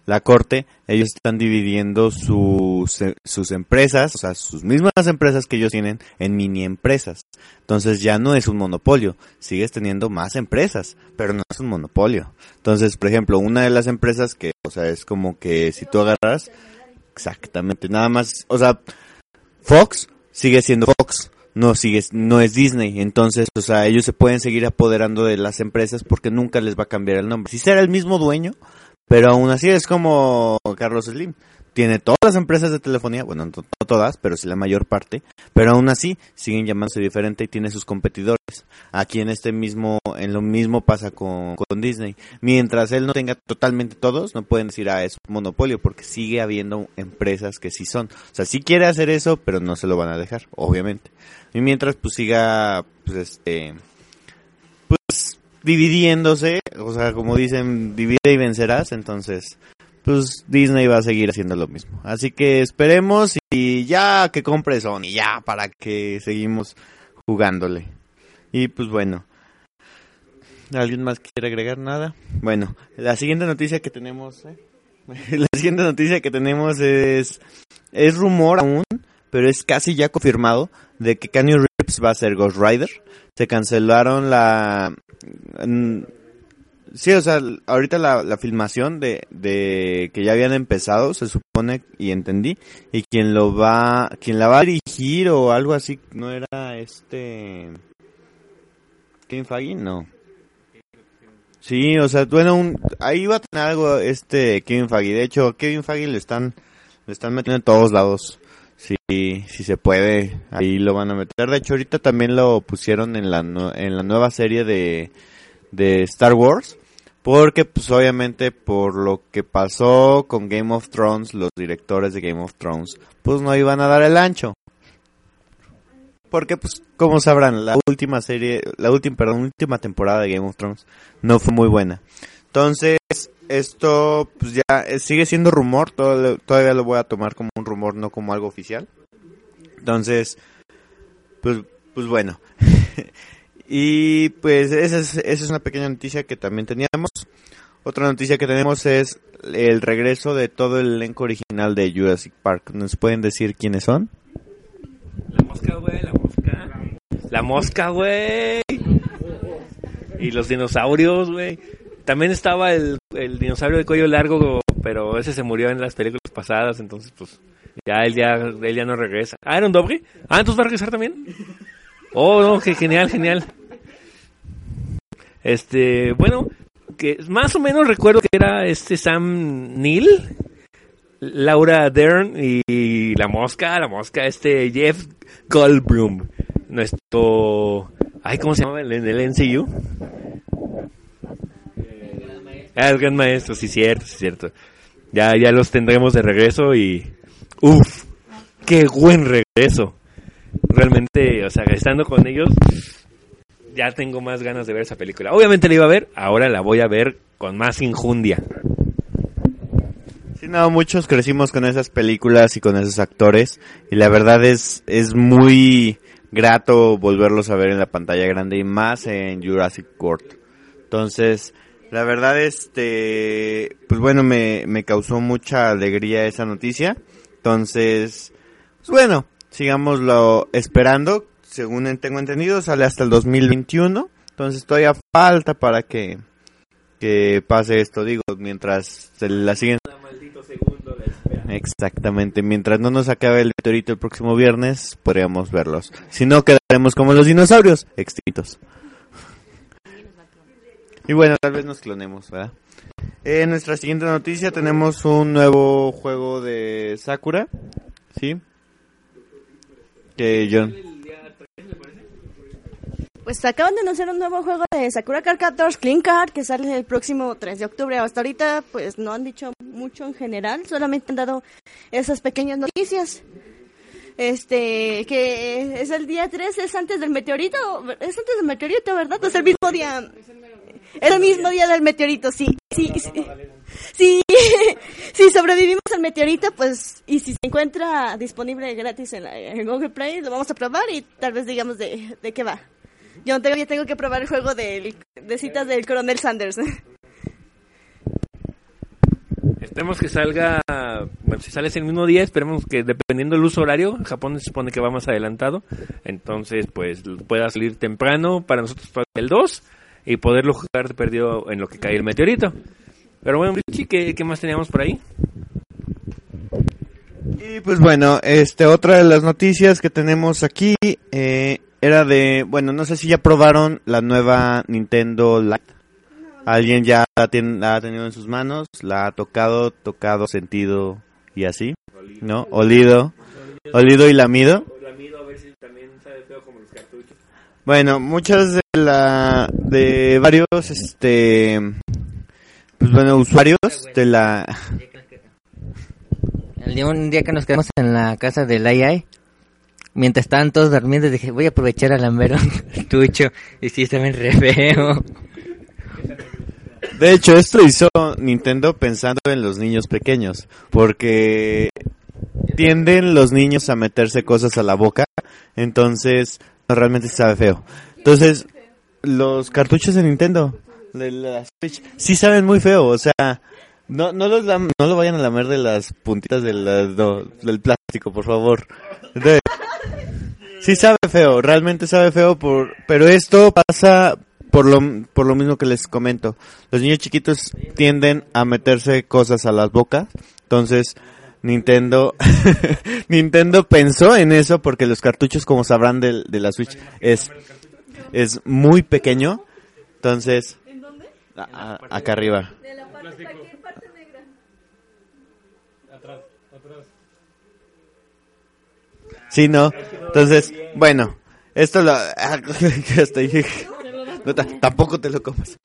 la corte, ellos están dividiendo sus, sus empresas, o sea, sus mismas empresas que ellos tienen en mini empresas. Entonces ya no es un monopolio, sigues teniendo más empresas, pero no es un monopolio. Entonces, por ejemplo, una de las empresas que, o sea, es como que si tú agarras, exactamente, nada más, o sea, Fox sigue siendo Fox, no sigue, no es Disney, entonces, o sea, ellos se pueden seguir apoderando de las empresas porque nunca les va a cambiar el nombre. Si será el mismo dueño, pero aún así es como Carlos Slim. Tiene todas las empresas de telefonía, bueno, no, todas, pero sí la mayor parte, pero aún así siguen llamándose diferente y tiene sus competidores. Aquí en este mismo, en lo mismo pasa con, con Disney. Mientras él no tenga totalmente todos, no pueden decir, ah, es un monopolio, porque sigue habiendo empresas que sí son. O sea, sí quiere hacer eso, pero no se lo van a dejar, obviamente. Y mientras pues siga, pues este, pues dividiéndose, o sea, como dicen, divide y vencerás, entonces, pues Disney va a seguir haciendo lo mismo. Así que esperemos y ya que compre Sony, ya para que seguimos jugándole. Y pues bueno, ¿alguien más quiere agregar nada? Bueno, la siguiente noticia que tenemos, ¿eh? la siguiente noticia que tenemos es, es rumor aún, pero es casi ya confirmado de que Keanu Reeves va a ser Ghost Rider. Se cancelaron la... Sí, o sea, ahorita la, la filmación de, de que ya habían empezado, se supone, y entendí, y quien lo va, quien la va a dirigir o algo así, no era este... Kevin Feige, no. Sí, o sea, bueno, un, ahí va a tener algo este Kevin Feige. De hecho, Kevin Feige le están, le están metiendo en todos lados. Si, si se puede, ahí lo van a meter. De hecho, ahorita también lo pusieron en la, en la nueva serie de, de Star Wars. Porque, pues, obviamente, por lo que pasó con Game of Thrones, los directores de Game of Thrones, pues no iban a dar el ancho. Porque, pues, como sabrán, la última serie, la última, perdón, última temporada de Game of Thrones no fue muy buena. Entonces, esto pues ya eh, sigue siendo rumor, todavía lo voy a tomar como un rumor, no como algo oficial. Entonces, pues, pues bueno. y pues esa es, esa es una pequeña noticia que también teníamos. Otra noticia que tenemos es el regreso de todo el elenco original de Jurassic Park. ¿Nos pueden decir quiénes son? La mosca, güey, la mosca. La mosca, güey. Y los dinosaurios, güey. También estaba el, el dinosaurio de cuello largo, pero ese se murió en las películas pasadas, entonces pues ya él ya, él ya no regresa. Ah, ¿era un doble? Ah, entonces va a regresar también. Oh, no, qué genial, genial. Este, bueno, que más o menos recuerdo que era este Sam Neill, Laura Dern y la mosca, la mosca, este Jeff Goldblum, nuestro, ay, ¿cómo se llama en el NCU? Ah, el gran maestro, sí, cierto, sí, cierto. Ya, ya los tendremos de regreso y, uff, qué buen regreso. Realmente, o sea, estando con ellos, ya tengo más ganas de ver esa película. Obviamente la iba a ver, ahora la voy a ver con más injundia. Sí, no, muchos crecimos con esas películas y con esos actores y la verdad es, es muy grato volverlos a ver en la pantalla grande y más en Jurassic World. Entonces, la verdad, este, pues bueno, me, me causó mucha alegría esa noticia. Entonces, pues bueno, sigámoslo esperando. Según tengo entendido, sale hasta el 2021. Entonces todavía falta para que, que pase esto, digo, mientras la siguen Exactamente, mientras no nos acabe el meteorito el próximo viernes, podríamos verlos. Si no, quedaremos como los dinosaurios, extintos. Y bueno, tal vez nos clonemos, ¿verdad? En nuestra siguiente noticia tenemos un nuevo juego de Sakura, ¿sí? Que John... Pues acaban de anunciar un nuevo juego de Sakura Card Captors Clean Card que sale el próximo 3 de octubre. Hasta ahorita pues no han dicho mucho en general, solamente han dado esas pequeñas noticias. Este, que es el día 3, es antes del meteorito, es antes del meteorito, ¿verdad? Es el mismo día. Mismo día del meteorito, sí, sí, sí. Sí, si sobrevivimos al meteorito, pues, y si se encuentra disponible gratis en, la, en Google Play, lo vamos a probar y tal vez digamos de, de qué va. Yo todavía tengo que probar el juego del- de citas del Coronel Sanders. Esperemos que salga, bueno, si sale ese mismo día, esperemos que dependiendo del uso horario, Japón se supone que va más adelantado, entonces pues pueda salir temprano para nosotros el 2 y poderlo jugar de perdido en lo que cae el meteorito. Pero bueno, Richie, ¿qué, qué más teníamos por ahí? Y pues bueno, este otra de las noticias que tenemos aquí eh, era de, bueno, no sé si ya probaron la nueva Nintendo Lite. Alguien ya la, tiene- la ha tenido en sus manos, la ha tocado, tocado, sentido y así, ¿no? Olido, olido y lamido. Bueno, muchas de la de varios este pues bueno, usuarios de la El día, un día que nos quedamos en la casa del AI, mientras estaban todos durmiendo, dije, voy a aprovechar a lamber un cartucho. Y sí, está bien re feo. De hecho, esto hizo Nintendo pensando en los niños pequeños, porque tienden los niños a meterse cosas a la boca, entonces realmente sabe feo. Entonces, los cartuchos de Nintendo, de la Switch, sí saben muy feo, o sea, no no los no lo vayan a lamer de las puntitas del plástico, por favor. Sí sabe feo, realmente sabe feo, por pero esto pasa por lo, por lo mismo que les comento. Los niños chiquitos tienden a meterse cosas a las bocas. Entonces, Nintendo, Nintendo pensó en eso porque los cartuchos, como sabrán del- de, la Switch, es, es muy pequeño. Entonces, a- a- acá arriba. Sí, no. Entonces, bueno, esto lo... hasta ahí. No, ta- tampoco te lo comas.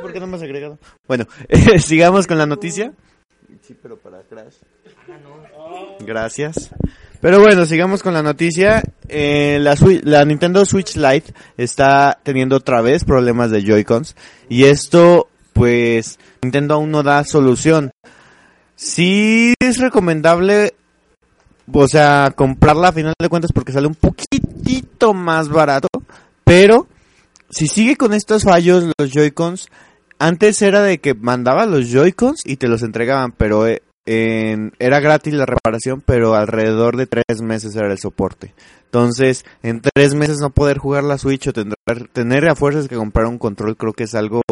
¿Por qué no me has agregado? Bueno, sigamos con la noticia. Sí, pero para Crash. Gracias. Pero bueno, sigamos con la noticia. eh, la Nintendo Switch Lite está teniendo otra vez problemas de Joy-Cons y esto pues Nintendo aún no da solución. Sí es recomendable, o sea, comprarla a final de cuentas porque sale un poquitito más barato, pero si sigue con estos fallos los Joy-Cons, antes era de que mandaba los Joy-Cons y te los entregaban, pero eh, en- era gratis la reparación, pero alrededor de tres meses era el soporte. Entonces, en tres meses no poder jugar la Switch o tener, tener a fuerzas que comprar un control creo que es algo,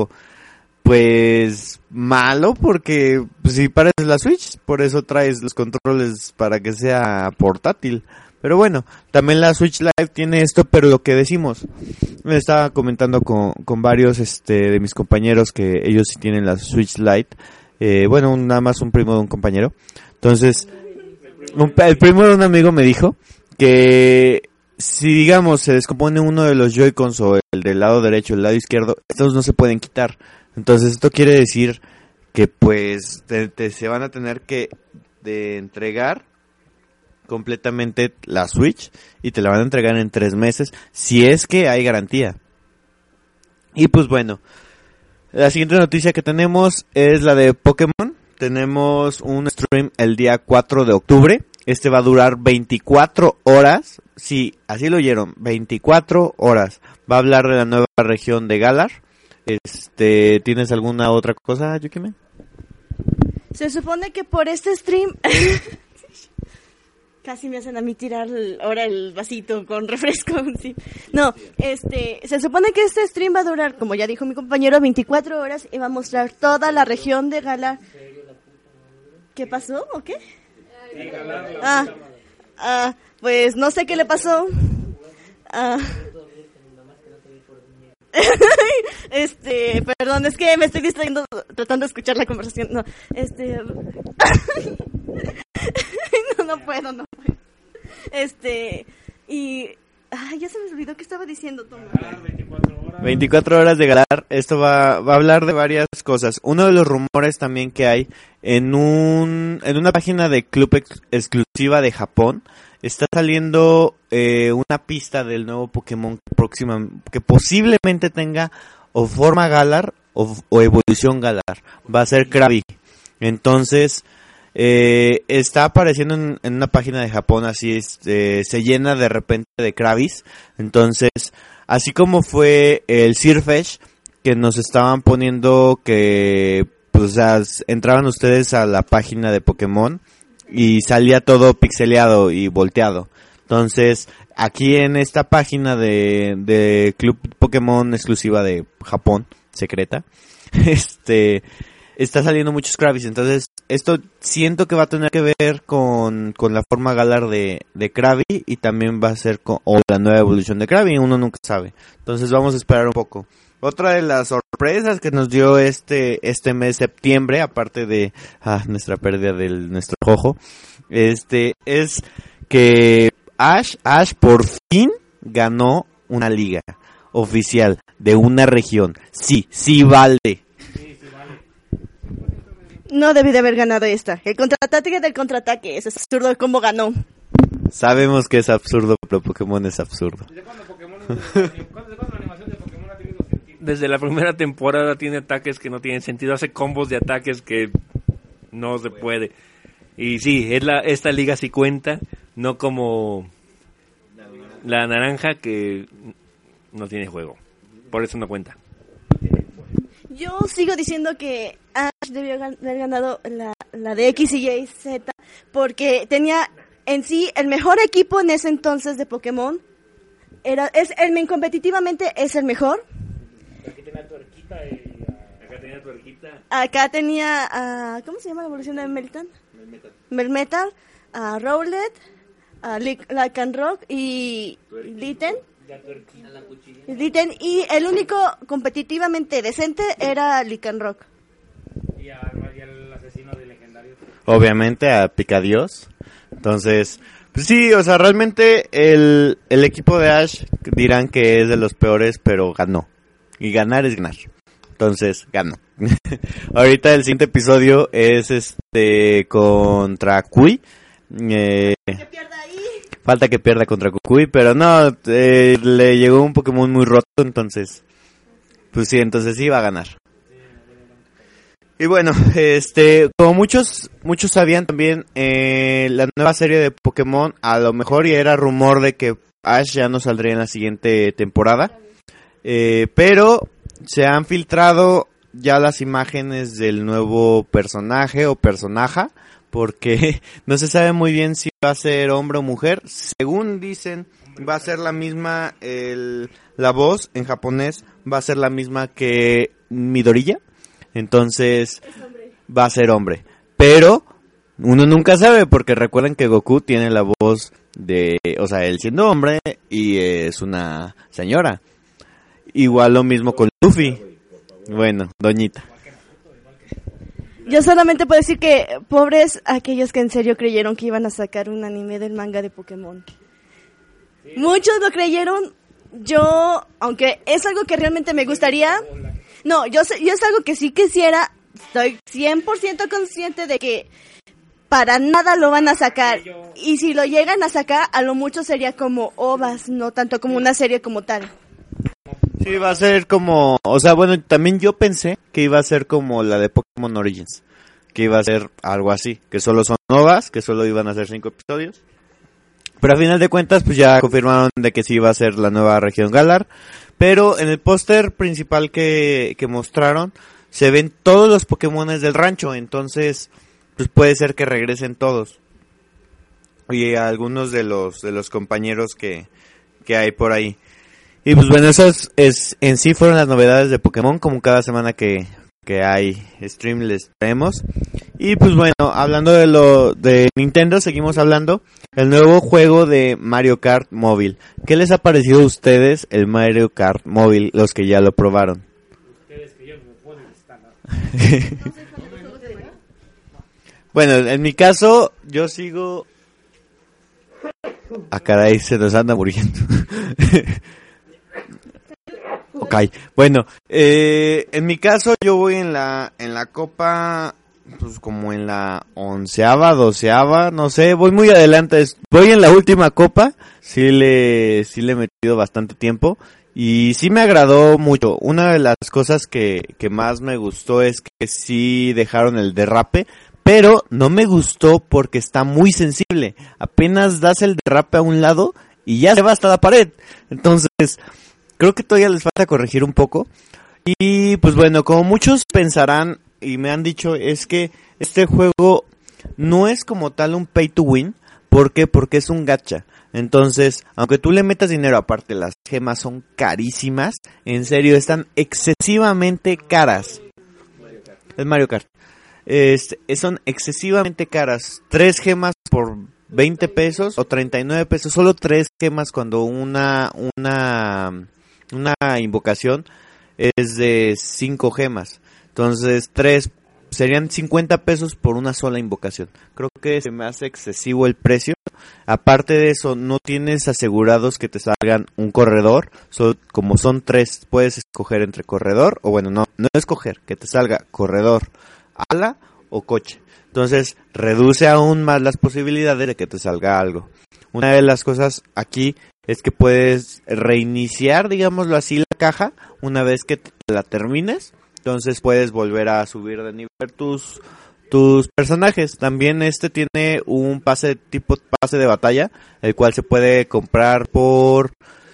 pues, malo porque si pares la Switch, por eso traes los controles para que sea portátil. Pero bueno, también la Switch Lite tiene esto, pero lo que decimos, me estaba comentando con, con varios este, de mis compañeros que ellos sí tienen la Switch Lite. Eh, bueno, nada más un primo de un compañero. Entonces, un- el primo de un amigo me dijo que si digamos se descompone uno de los Joy-Cons o el del lado derecho, el lado izquierdo, estos no se pueden quitar. Entonces esto quiere decir que pues te- se van a tener que entregar completamente la Switch y te la van a entregar en tres meses si es que hay garantía. Y pues bueno, la siguiente noticia que tenemos es la de Pokémon. Tenemos un stream el día 4 de octubre. Este va a durar 24 horas. Sí, así lo oyeron, 24 horas. Va a hablar de la nueva región de Galar. Este, ¿tienes alguna otra cosa, Yukime? Se supone que por este stream... Casi me hacen a mí tirar ahora el vasito con refresco. No, este, se supone que este stream va a durar, como ya dijo mi compañero, 24 horas y va a mostrar toda la región de Galar. ¿Qué pasó o qué? Ah, ah, pues no sé qué le pasó. Ah. Este, perdón, es que me estoy distrayendo tratando de escuchar la conversación. No, este. no, puedo, no puedo. Este, y. Ay, ya se me olvidó que estaba diciendo, Toma. 24 horas de Galar. Esto va, va a hablar de varias cosas. Uno de los rumores también que hay en un en una página de club ex- exclusiva de Japón está saliendo eh, una pista del nuevo Pokémon próxima que posiblemente tenga o forma Galar o, o evolución Galar. Va a ser Krabi. Entonces eh, está apareciendo en, una página de Japón así es, eh, se llena de repente de Kravis. Entonces Así como fue el Sirfetch, que nos estaban poniendo que, pues, o sea, entraban ustedes a la página de Pokémon y salía todo pixeleado y volteado. Entonces, aquí en esta página de, de Club Pokémon exclusiva de Japón, secreta, este, está saliendo muchos Kravis. Entonces, esto siento que va a tener que ver con, con la forma galar de, de Krabi y también va a ser con, la nueva evolución de Krabi, uno nunca sabe. Entonces vamos a esperar un poco. Otra de las sorpresas que nos dio este, este mes septiembre, aparte de ah, nuestra pérdida de nuestro ojo, este, es que Ash, Ash por fin ganó una liga oficial de una región. Sí, sí vale. No debí de haber ganado esta. El contraataque del contraataque. Es absurdo cómo ganó. Sabemos que es absurdo, pero Pokémon es absurdo. Desde la primera temporada tiene ataques que no tienen sentido, hace combos de ataques que no se puede. Y sí, es la, esta liga sí cuenta, no como la naranja que no tiene juego. Por eso no cuenta. Yo sigo diciendo que Ash debió haber ganado la, la de X y Y Z porque tenía en sí el mejor equipo en ese entonces de Pokémon. Era, es el, competitivamente es el mejor. Acá tenía, a ¿cómo se llama la evolución de Meltan? Melmetal, a Rowlet, a Lycanroc y Litten. Litten, y el único competitivamente decente era Lycanroc. Obviamente a Picadios. Entonces, pues sí, o sea, realmente el, el equipo de Ash dirán que es de los peores, pero ganó. Y ganar es ganar. Entonces, ganó. Ahorita el siguiente episodio es este contra Kui. Eh, Falta que pierda contra Kukui, pero no, eh, le llegó un Pokémon muy roto, entonces, pues sí, entonces sí va a ganar. Y bueno, este, como muchos, muchos sabían también, eh, la nueva serie de Pokémon, a lo mejor ya era rumor de que Ash ya no saldría en la siguiente temporada, eh, pero se han filtrado ya las imágenes del nuevo personaje o personaja, porque no se sabe muy bien si va a ser hombre o mujer. Según dicen, va a ser la misma, el, la voz en japonés va a ser la misma que Midorilla. Entonces, va a ser hombre. Pero, uno nunca sabe, porque recuerden que Goku tiene la voz de, o sea, él siendo hombre y es una señora. Igual lo mismo con Luffy. Bueno, doñita. Yo solamente puedo decir que pobres aquellos que en serio creyeron que iban a sacar un anime del manga de Pokémon. Muchos lo creyeron. Yo, aunque es algo que realmente me gustaría, no, yo, sé- yo es algo que sí quisiera, estoy 100% consciente de que para nada lo van a sacar. Y si lo llegan a sacar, a lo mucho sería como ovas, no tanto como una serie como tal. Sí, va a ser como, o sea, bueno, también yo pensé que iba a ser como la de Pokémon Origins, que iba a ser algo así, que solo son novas, que solo iban a ser cinco episodios. Pero a final de cuentas, pues ya confirmaron de que sí iba a ser la nueva región Galar. Pero en el póster principal que, que mostraron, se ven todos los Pokémones del rancho, entonces, pues puede ser que regresen todos. Y algunos de los, de los compañeros que, que hay por ahí. Y pues bueno, esas es, en sí fueron las novedades de Pokémon, como cada semana que, que hay stream les traemos. Y pues bueno, hablando de lo de Nintendo, seguimos hablando. El nuevo juego de Mario Kart móvil. ¿Qué les ha parecido a ustedes el Mario Kart móvil, los que ya lo probaron? bueno, en mi caso, yo sigo... Ah, caray, se nos anda muriendo. Ok, bueno, eh, en mi caso yo voy en la en la copa, pues como en la onceava, doceava, no sé, voy muy adelante, voy en la última copa, sí le, sí le he metido bastante tiempo y sí me agradó mucho. Una de las cosas que, que más me gustó es que sí dejaron el derrape, pero no me gustó porque está muy sensible. Apenas das el derrape a un lado y ya se va hasta la pared. Entonces, creo que todavía les falta corregir un poco. Y pues bueno, como muchos pensarán y me han dicho, es que este juego no es como tal un pay to win. ¿Por qué? Porque es un gacha. Entonces, aunque tú le metas dinero, aparte las gemas son carísimas, en serio, están excesivamente caras. Es Mario Kart. Este, son excesivamente caras. Tres gemas por 20 pesos o 39 pesos. Solo tres gemas cuando una, una, una invocación es de cinco gemas. Entonces, tres serían 50 pesos por una sola invocación. Creo que se me hace excesivo el precio. Aparte de eso, no tienes asegurados que te salgan un corredor. So- como son tres, puedes escoger entre corredor, o bueno, no, no escoger, que te salga corredor, ala o coche. Entonces, reduce aún más las posibilidades de que te salga algo. Una de las cosas aquí es que puedes reiniciar, digámoslo así, la caja una vez que te la termines. Entonces puedes volver a subir de nivel tus, tus personajes. También este tiene un pase tipo pase de batalla, el cual se puede comprar por,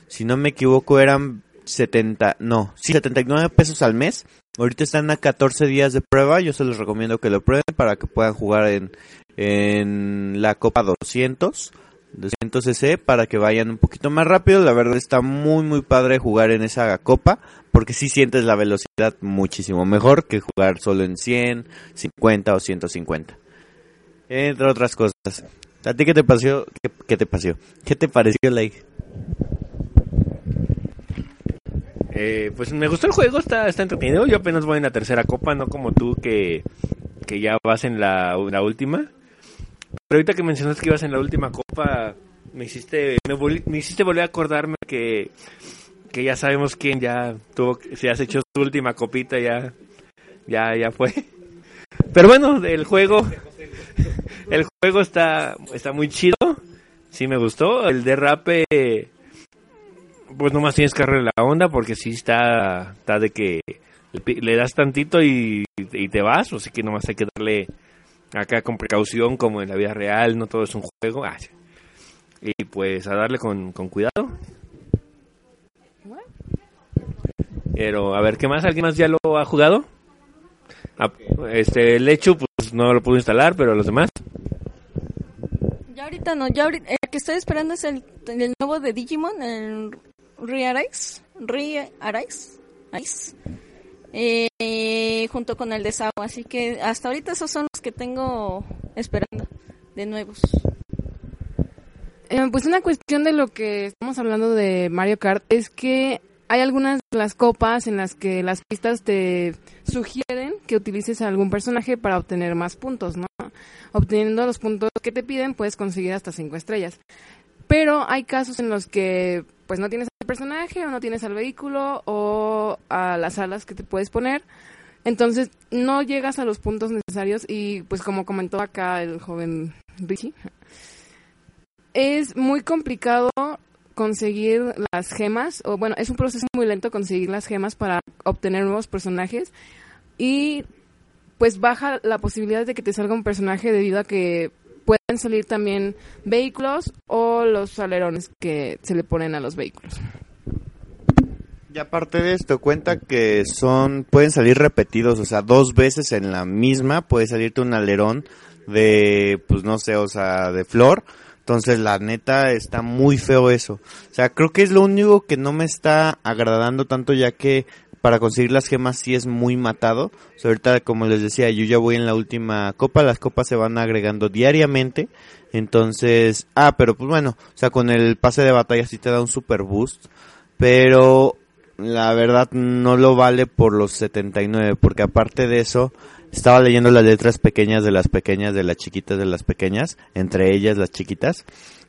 si no me equivoco, eran 70, no, sí, 79 pesos al mes. Ahorita están a 14 días de prueba. Yo se los recomiendo que lo prueben para que puedan jugar en, en la Copa 200. 200 cc para que vayan un poquito más rápido. La verdad está muy muy padre jugar en esa copa porque si sientes la velocidad muchísimo mejor que jugar solo en 100, 50 o 150. Entre otras cosas. ¿A ti qué te pareció? ¿Qué, te pareció? ¿Qué te pareció, Like? Eh, pues me gustó el juego, está, está entretenido. Yo apenas voy en la tercera copa, no como tú que, que ya vas en la última. Pero ahorita que mencionaste que ibas en la última copa, me hiciste, me, hiciste volver a acordarme que, que ya sabemos quién ya tuvo, si has hecho tu última copita ya, ya, ya fue. Pero bueno, el juego, el juego está, está muy chido. sí me gustó. El derrape, pues nomás tienes que arreglar la onda porque sí está, está de que le, das tantito y, te vas, o sea que nomás hay que darle acá con precaución como en la vida real, no todo es un juego. Ah, y pues a darle con, con cuidado. Pero a ver, ¿qué más? ¿Alguien más ya lo ha jugado? Ah, Este, el hecho, pues no lo pudo instalar, pero los demás. Ya ahorita no, ya el que estoy esperando es el, el nuevo de Digimon, el Re-Arise, Re-Arise, eh, junto con el de Sao, así que hasta ahorita esos son los que tengo esperando de nuevos. Eh, pues una cuestión de lo que estamos hablando de Mario Kart es que hay algunas de las copas en las que las pistas te sugieren que utilices a algún personaje para obtener más puntos, ¿no? Obteniendo los puntos que te piden puedes conseguir hasta cinco estrellas. Pero hay casos en los que pues no tienes al personaje o no tienes al vehículo o a las alas que te puedes poner. Entonces no llegas a los puntos necesarios y pues como comentó acá el joven Richie, es muy complicado conseguir las gemas, o bueno, es un proceso muy lento conseguir las gemas para obtener nuevos personajes y pues baja la posibilidad de que te salga un personaje debido a que pueden salir también vehículos o los alerones que se le ponen a los vehículos. Y aparte de esto, cuenta que son, pueden salir repetidos, o sea, dos veces en la misma puede salirte un alerón de, pues no sé, o sea, de flor. Entonces, la neta, está muy feo eso. O sea, creo que es lo único que no me está agradando tanto, ya que para conseguir las gemas sí es muy matado. O sea, ahorita, como les decía, yo ya voy en la última copa, las copas se van agregando diariamente. Entonces, ah, pero pues bueno, o sea, con el pase de batalla sí te da un super boost. Pero la verdad no lo vale por los 79, porque aparte de eso, estaba leyendo las letras pequeñas de las pequeñas, de las chiquitas de las pequeñas, entre ellas las chiquitas,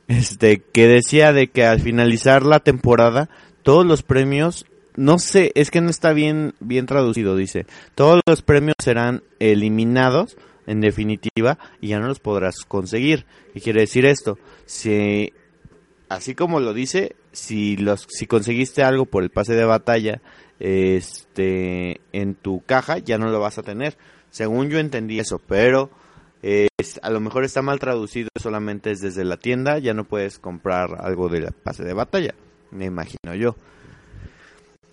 este, que decía de que al finalizar la temporada, todos los premios, no sé, es que no está bien, bien traducido, dice, todos los premios serán eliminados, en definitiva, y ya no los podrás conseguir. ¿Qué quiere decir esto? Si así como lo dice, si los si conseguiste algo por el pase de batalla este en tu caja ya no lo vas a tener. Según yo entendí eso, pero a lo mejor está mal traducido, solamente es desde la tienda, ya no puedes comprar algo del pase de batalla, me imagino yo.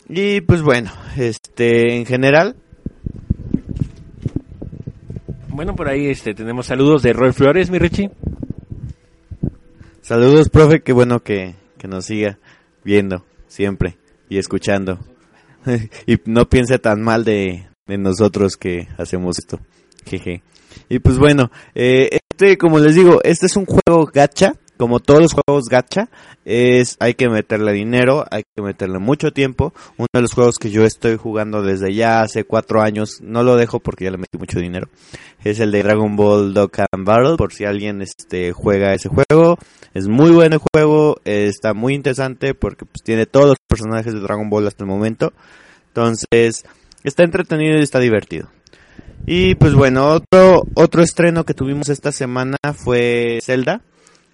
Y pues bueno, este en general Bueno, por ahí este tenemos saludos de Roy Flores, mi Richie. Saludos, profe, qué bueno que, que nos siga viendo siempre y escuchando. y no piense tan mal de, de nosotros que hacemos esto. Jeje. Y pues bueno, eh, este, como les digo, este es un juego gacha, como todos los juegos gacha, es, hay que meterle dinero, hay que meterle mucho tiempo. Uno de los juegos que yo estoy jugando desde ya hace cuatro años, no lo dejo porque ya le metí mucho dinero, es el de Dragon Ball Dokkan Battle, por si alguien este juega ese juego. Es muy bueno el juego, está muy interesante porque pues, tiene todos los personajes de Dragon Ball hasta el momento. Entonces, está entretenido y está divertido. Y pues bueno, otro otro estreno que tuvimos esta semana fue Zelda.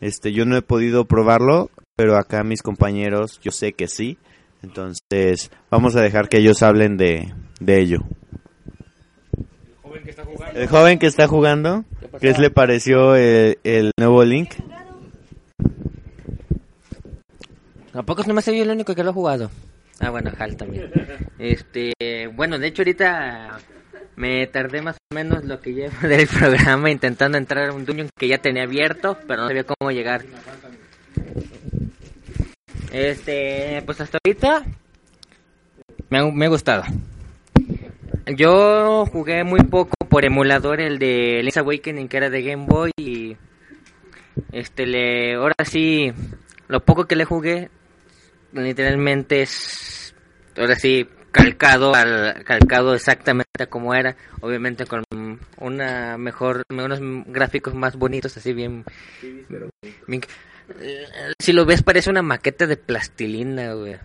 Este, yo no he podido probarlo, pero acá mis compañeros, yo sé que sí. Entonces, vamos a dejar que ellos hablen de, de ello. El joven que está jugando, ¿qué le pareció el, el nuevo Link? Tampoco no me soy yo el único que lo ha jugado. Ah, bueno, Hal también. Este, bueno, de hecho ahorita me tardé más o menos lo que llevo del programa intentando entrar a un dungeon que ya tenía abierto, pero no sabía cómo llegar. Este, pues hasta ahorita me ha, gustado. Yo jugué muy poco por emulador el de Link's Awakening que era de Game Boy y este le ahora sí lo poco que le jugué literalmente es ahora sí calcado al calcado exactamente como era obviamente con una mejor unos gráficos más bonitos así bien, bien- eh, si lo ves parece una maqueta de plastilina güey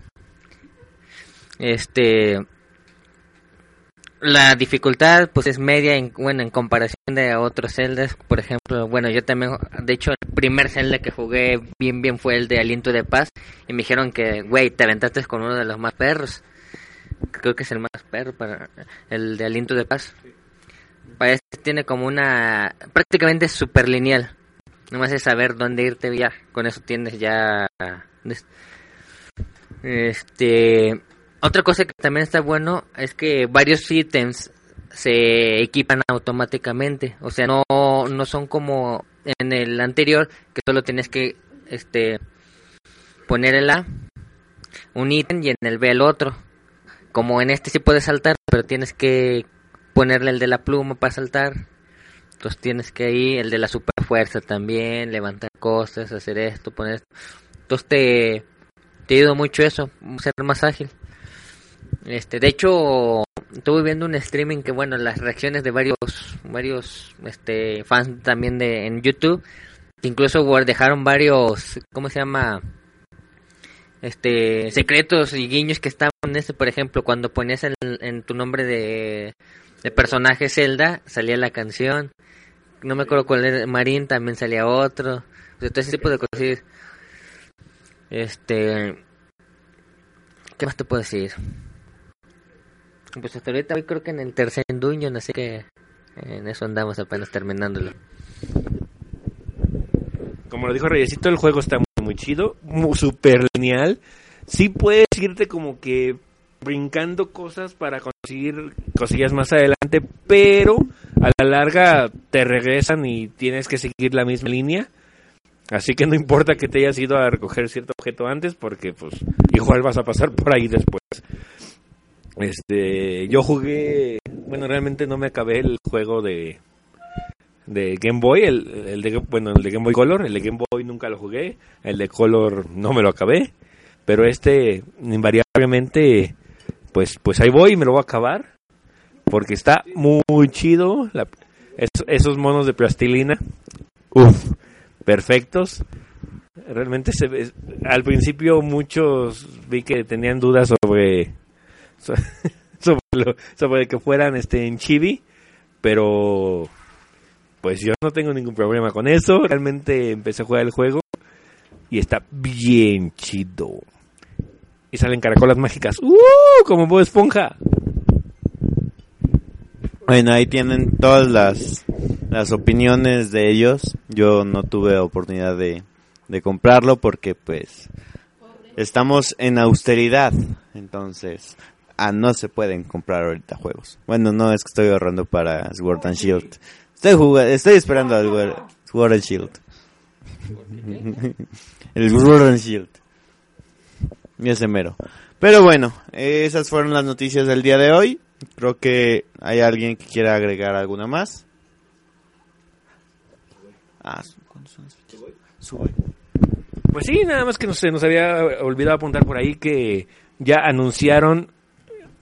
este la dificultad pues es media en, bueno, en comparación de otros celdas. Por ejemplo, bueno, yo también, de hecho, el primer celda que jugué bien bien fue el de Aliento de Paz. Y me dijeron que, güey, te aventaste con uno de los más perros. Creo que es el más perro para el de Aliento de Paz. Este tiene como una... prácticamente super lineal. Nomás es saber dónde irte ya. Con eso tienes ya... Este... Otra cosa que también está bueno es que varios ítems se equipan automáticamente. O sea, no, no son como en el anterior que solo tienes que este poner el A un ítem y en el B el otro. Como en este sí puedes saltar, pero tienes que ponerle el de la pluma para saltar. Entonces tienes que ir el de la super fuerza también, levantar cosas, hacer esto, poner esto. Entonces te, te ayuda mucho eso, ser más ágil. Este, de hecho, estuve viendo un streaming que bueno, las reacciones de varios varios este fans también de en YouTube, incluso dejaron varios, ¿cómo se llama? Este, secretos y guiños que estaban en este, por ejemplo, cuando ponías en, tu nombre de, de personaje Zelda, salía la canción. No me acuerdo cuál era, Marín también salía otro. Entonces, ese tipo de cosas. Este, ¿qué más te puedo decir? Pues hasta ahorita hoy creo que en el tercer dungeon, así que en eso andamos apenas terminándolo. Como lo dijo Reyesito, el juego está muy, muy chido, muy, super lineal. Sí puedes irte como que brincando cosas para conseguir cosillas más adelante, pero a la larga te regresan y tienes que seguir la misma línea. Así que no importa que te hayas ido a recoger cierto objeto antes, porque pues igual vas a pasar por ahí después. Este, yo jugué, bueno, realmente no me acabé el juego de de Game Boy, el, el de bueno, el de Game Boy Color, el de Game Boy nunca lo jugué, el de Color no me lo acabé, pero este invariablemente pues pues ahí voy y me lo voy a acabar porque está muy chido esos, monos de plastilina. Uf, perfectos. Realmente se ve, al principio muchos vi que tenían dudas sobre sobre, lo, sobre que fueran este en chibi, pero pues yo no tengo ningún problema con eso. Realmente empecé a jugar el juego y está bien chido. Y salen caracolas mágicas. ¡Uh! Como Bob Esponja. Bueno, ahí tienen todas las, las opiniones de ellos. Yo no tuve oportunidad de, de comprarlo porque pues estamos en austeridad. Entonces, ah, no se pueden comprar ahorita juegos. Bueno, no, es que estoy ahorrando para Sword and Shield. Estoy jugando, estoy esperando al Sword and Shield. El and Shield. Y ese mero. Pero bueno, esas fueron las noticias del día de hoy. Creo que hay alguien que quiera agregar alguna más. Ah, ¿cuántos son las fechas? Sube. Pues sí, nada más que no sé, nos había olvidado apuntar por ahí que ya anunciaron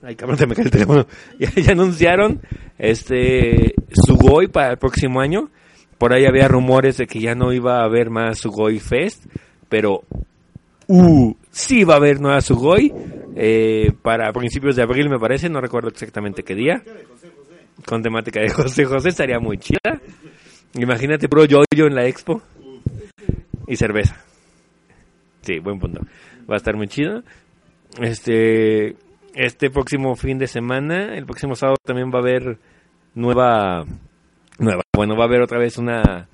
Ay, cabrón, se me cae el teléfono. Ya, ya anunciaron este Sugoi para el próximo año. Por ahí había rumores de que ya no iba a haber más Sugoi Fest, pero uh, sí va a haber nueva Sugoi eh, para principios de abril, me parece, no recuerdo exactamente qué día. Con temática de José José estaría muy chida. Imagínate puro yo-yo en la expo y cerveza. Sí, buen punto. Va a estar muy chido. Este este próximo fin de semana, el próximo sábado también va a haber nueva, nueva, bueno, va a haber otra vez una,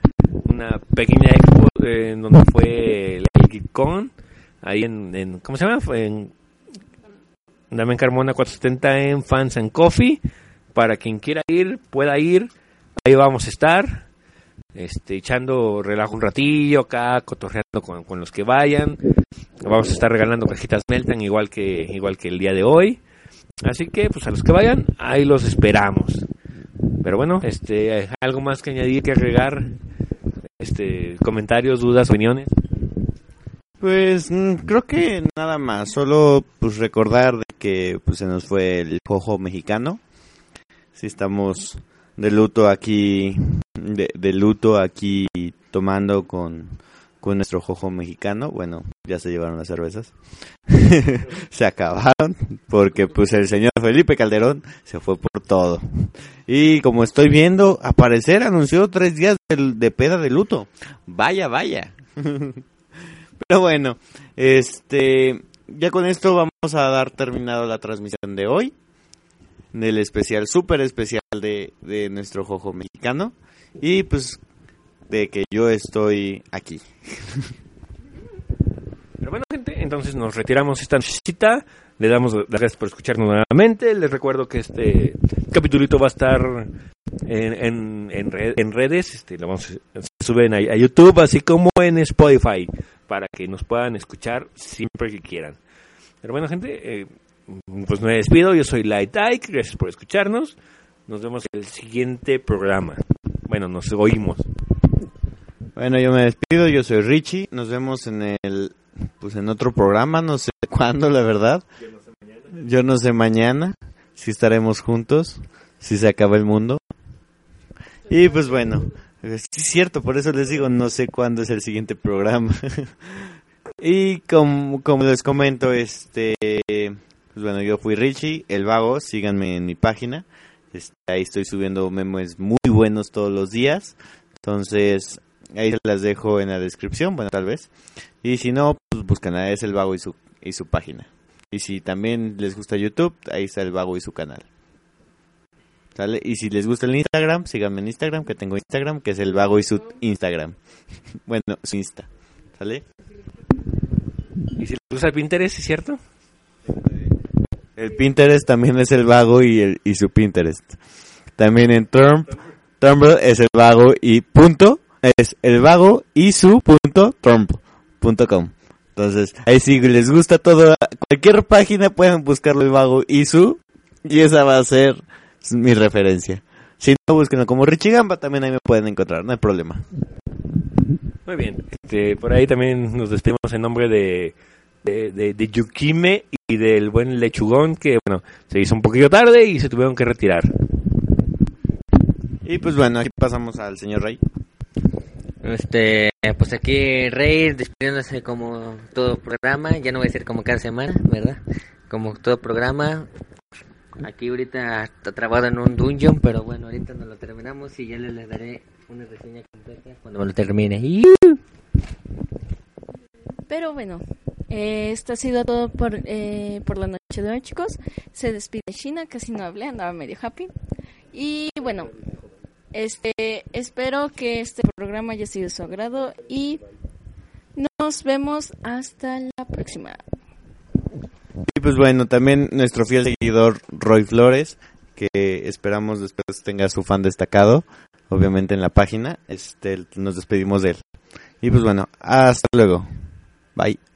una pequeña expo eh, en donde fue el GeekCon, ahí en, en, ¿cómo se llama? Fue en Carmona 470 en Fans and Coffee, para quien quiera ir, pueda ir, ahí vamos a estar, este, echando relajo un ratillo acá, cotorreando con, con los que vayan, vamos a estar regalando cajitas Meltan igual que igual que el día de hoy. Así que pues a los que vayan, ahí los esperamos. Pero bueno, este algo más que añadir que agregar este comentarios, dudas, opiniones. Pues mm, creo que nada más, solo pues recordar de que pues se nos fue el jojo mexicano. Si estamos de luto aquí de luto aquí tomando con con nuestro jojo mexicano. Bueno, ya se llevaron las cervezas. se acabaron porque pues el señor Felipe Calderón se fue por todo. Y como estoy viendo, aparecer anunció tres días de, de peda de luto. Vaya, vaya. Pero bueno, este, ya con esto vamos a dar terminado la transmisión de hoy. Del especial, súper especial de, de nuestro jojo mexicano. Y pues de que yo estoy aquí. Pero bueno, gente, entonces nos retiramos esta cita. Le damos las gracias por escucharnos nuevamente. Les recuerdo que este capitulito va a estar en, en, en, en redes. Este, lo vamos se suben a, a YouTube, así como en Spotify, para que nos puedan escuchar siempre que quieran. Pero bueno, gente, eh, pues me despido. Yo soy Light Ike. Gracias por escucharnos. Nos vemos en el siguiente programa. Bueno, nos oímos. Bueno, yo me despido, yo soy Richie. Nos vemos en el, pues en otro programa, no sé cuándo, la verdad. Yo no sé mañana si estaremos juntos, si se acaba el mundo. Y pues bueno, es cierto, por eso les digo, no sé cuándo es el siguiente programa. y como, como les comento, este, pues bueno, yo fui Richie, el vago, síganme en mi página. Este, ahí estoy subiendo memes muy buenos todos los días. Entonces, ahí se las dejo en la descripción, bueno, tal vez. Y si no, pues buscan a Es el Vago y su, y su página. Y si también les gusta YouTube, ahí está el Vago y su canal. ¿Sale? Y si les gusta el Instagram, síganme en Instagram, que tengo Instagram, que es el Vago y su Instagram. bueno, su Insta. ¿Sale? Y si les gusta el Pinterest, ¿es cierto? El Pinterest también es el Vago y, el, y su Pinterest. También en Tumblr, Tumblr es el Vago y punto, es el Vago y su punto Tumblr punto com. Entonces, ahí sí les gusta todo, cualquier página pueden buscarlo el Vago y su, y esa va a ser mi referencia. Si no, búsquenlo como Richie Gamba, también ahí me pueden encontrar, no hay problema. Muy bien. Este, por ahí también nos despedimos en nombre de, de, de, de Yukime y del buen Lechugón, que bueno, se hizo un poquito tarde y se tuvieron que retirar. Y pues bueno, aquí pasamos al señor Rey. Este, pues aquí Rey despidiéndose como todo programa, ya no voy a decir como cada semana, ¿verdad? Como todo programa. Aquí ahorita está trabado en un dungeon, pero bueno, ahorita nos lo terminamos y ya les, daré una reseña completa cuando me lo termine. Pero bueno, eh, esto ha sido todo por, eh, por la noche de hoy, chicos. Se despide China, casi no hablé, andaba medio happy. Y bueno, este, espero que este programa haya sido de su agrado y nos vemos hasta la próxima. Y pues bueno, también nuestro fiel seguidor Roy Flores, que esperamos después tenga su fan destacado, obviamente en la página. Este, nos despedimos de él. Y pues bueno, hasta luego. Bye.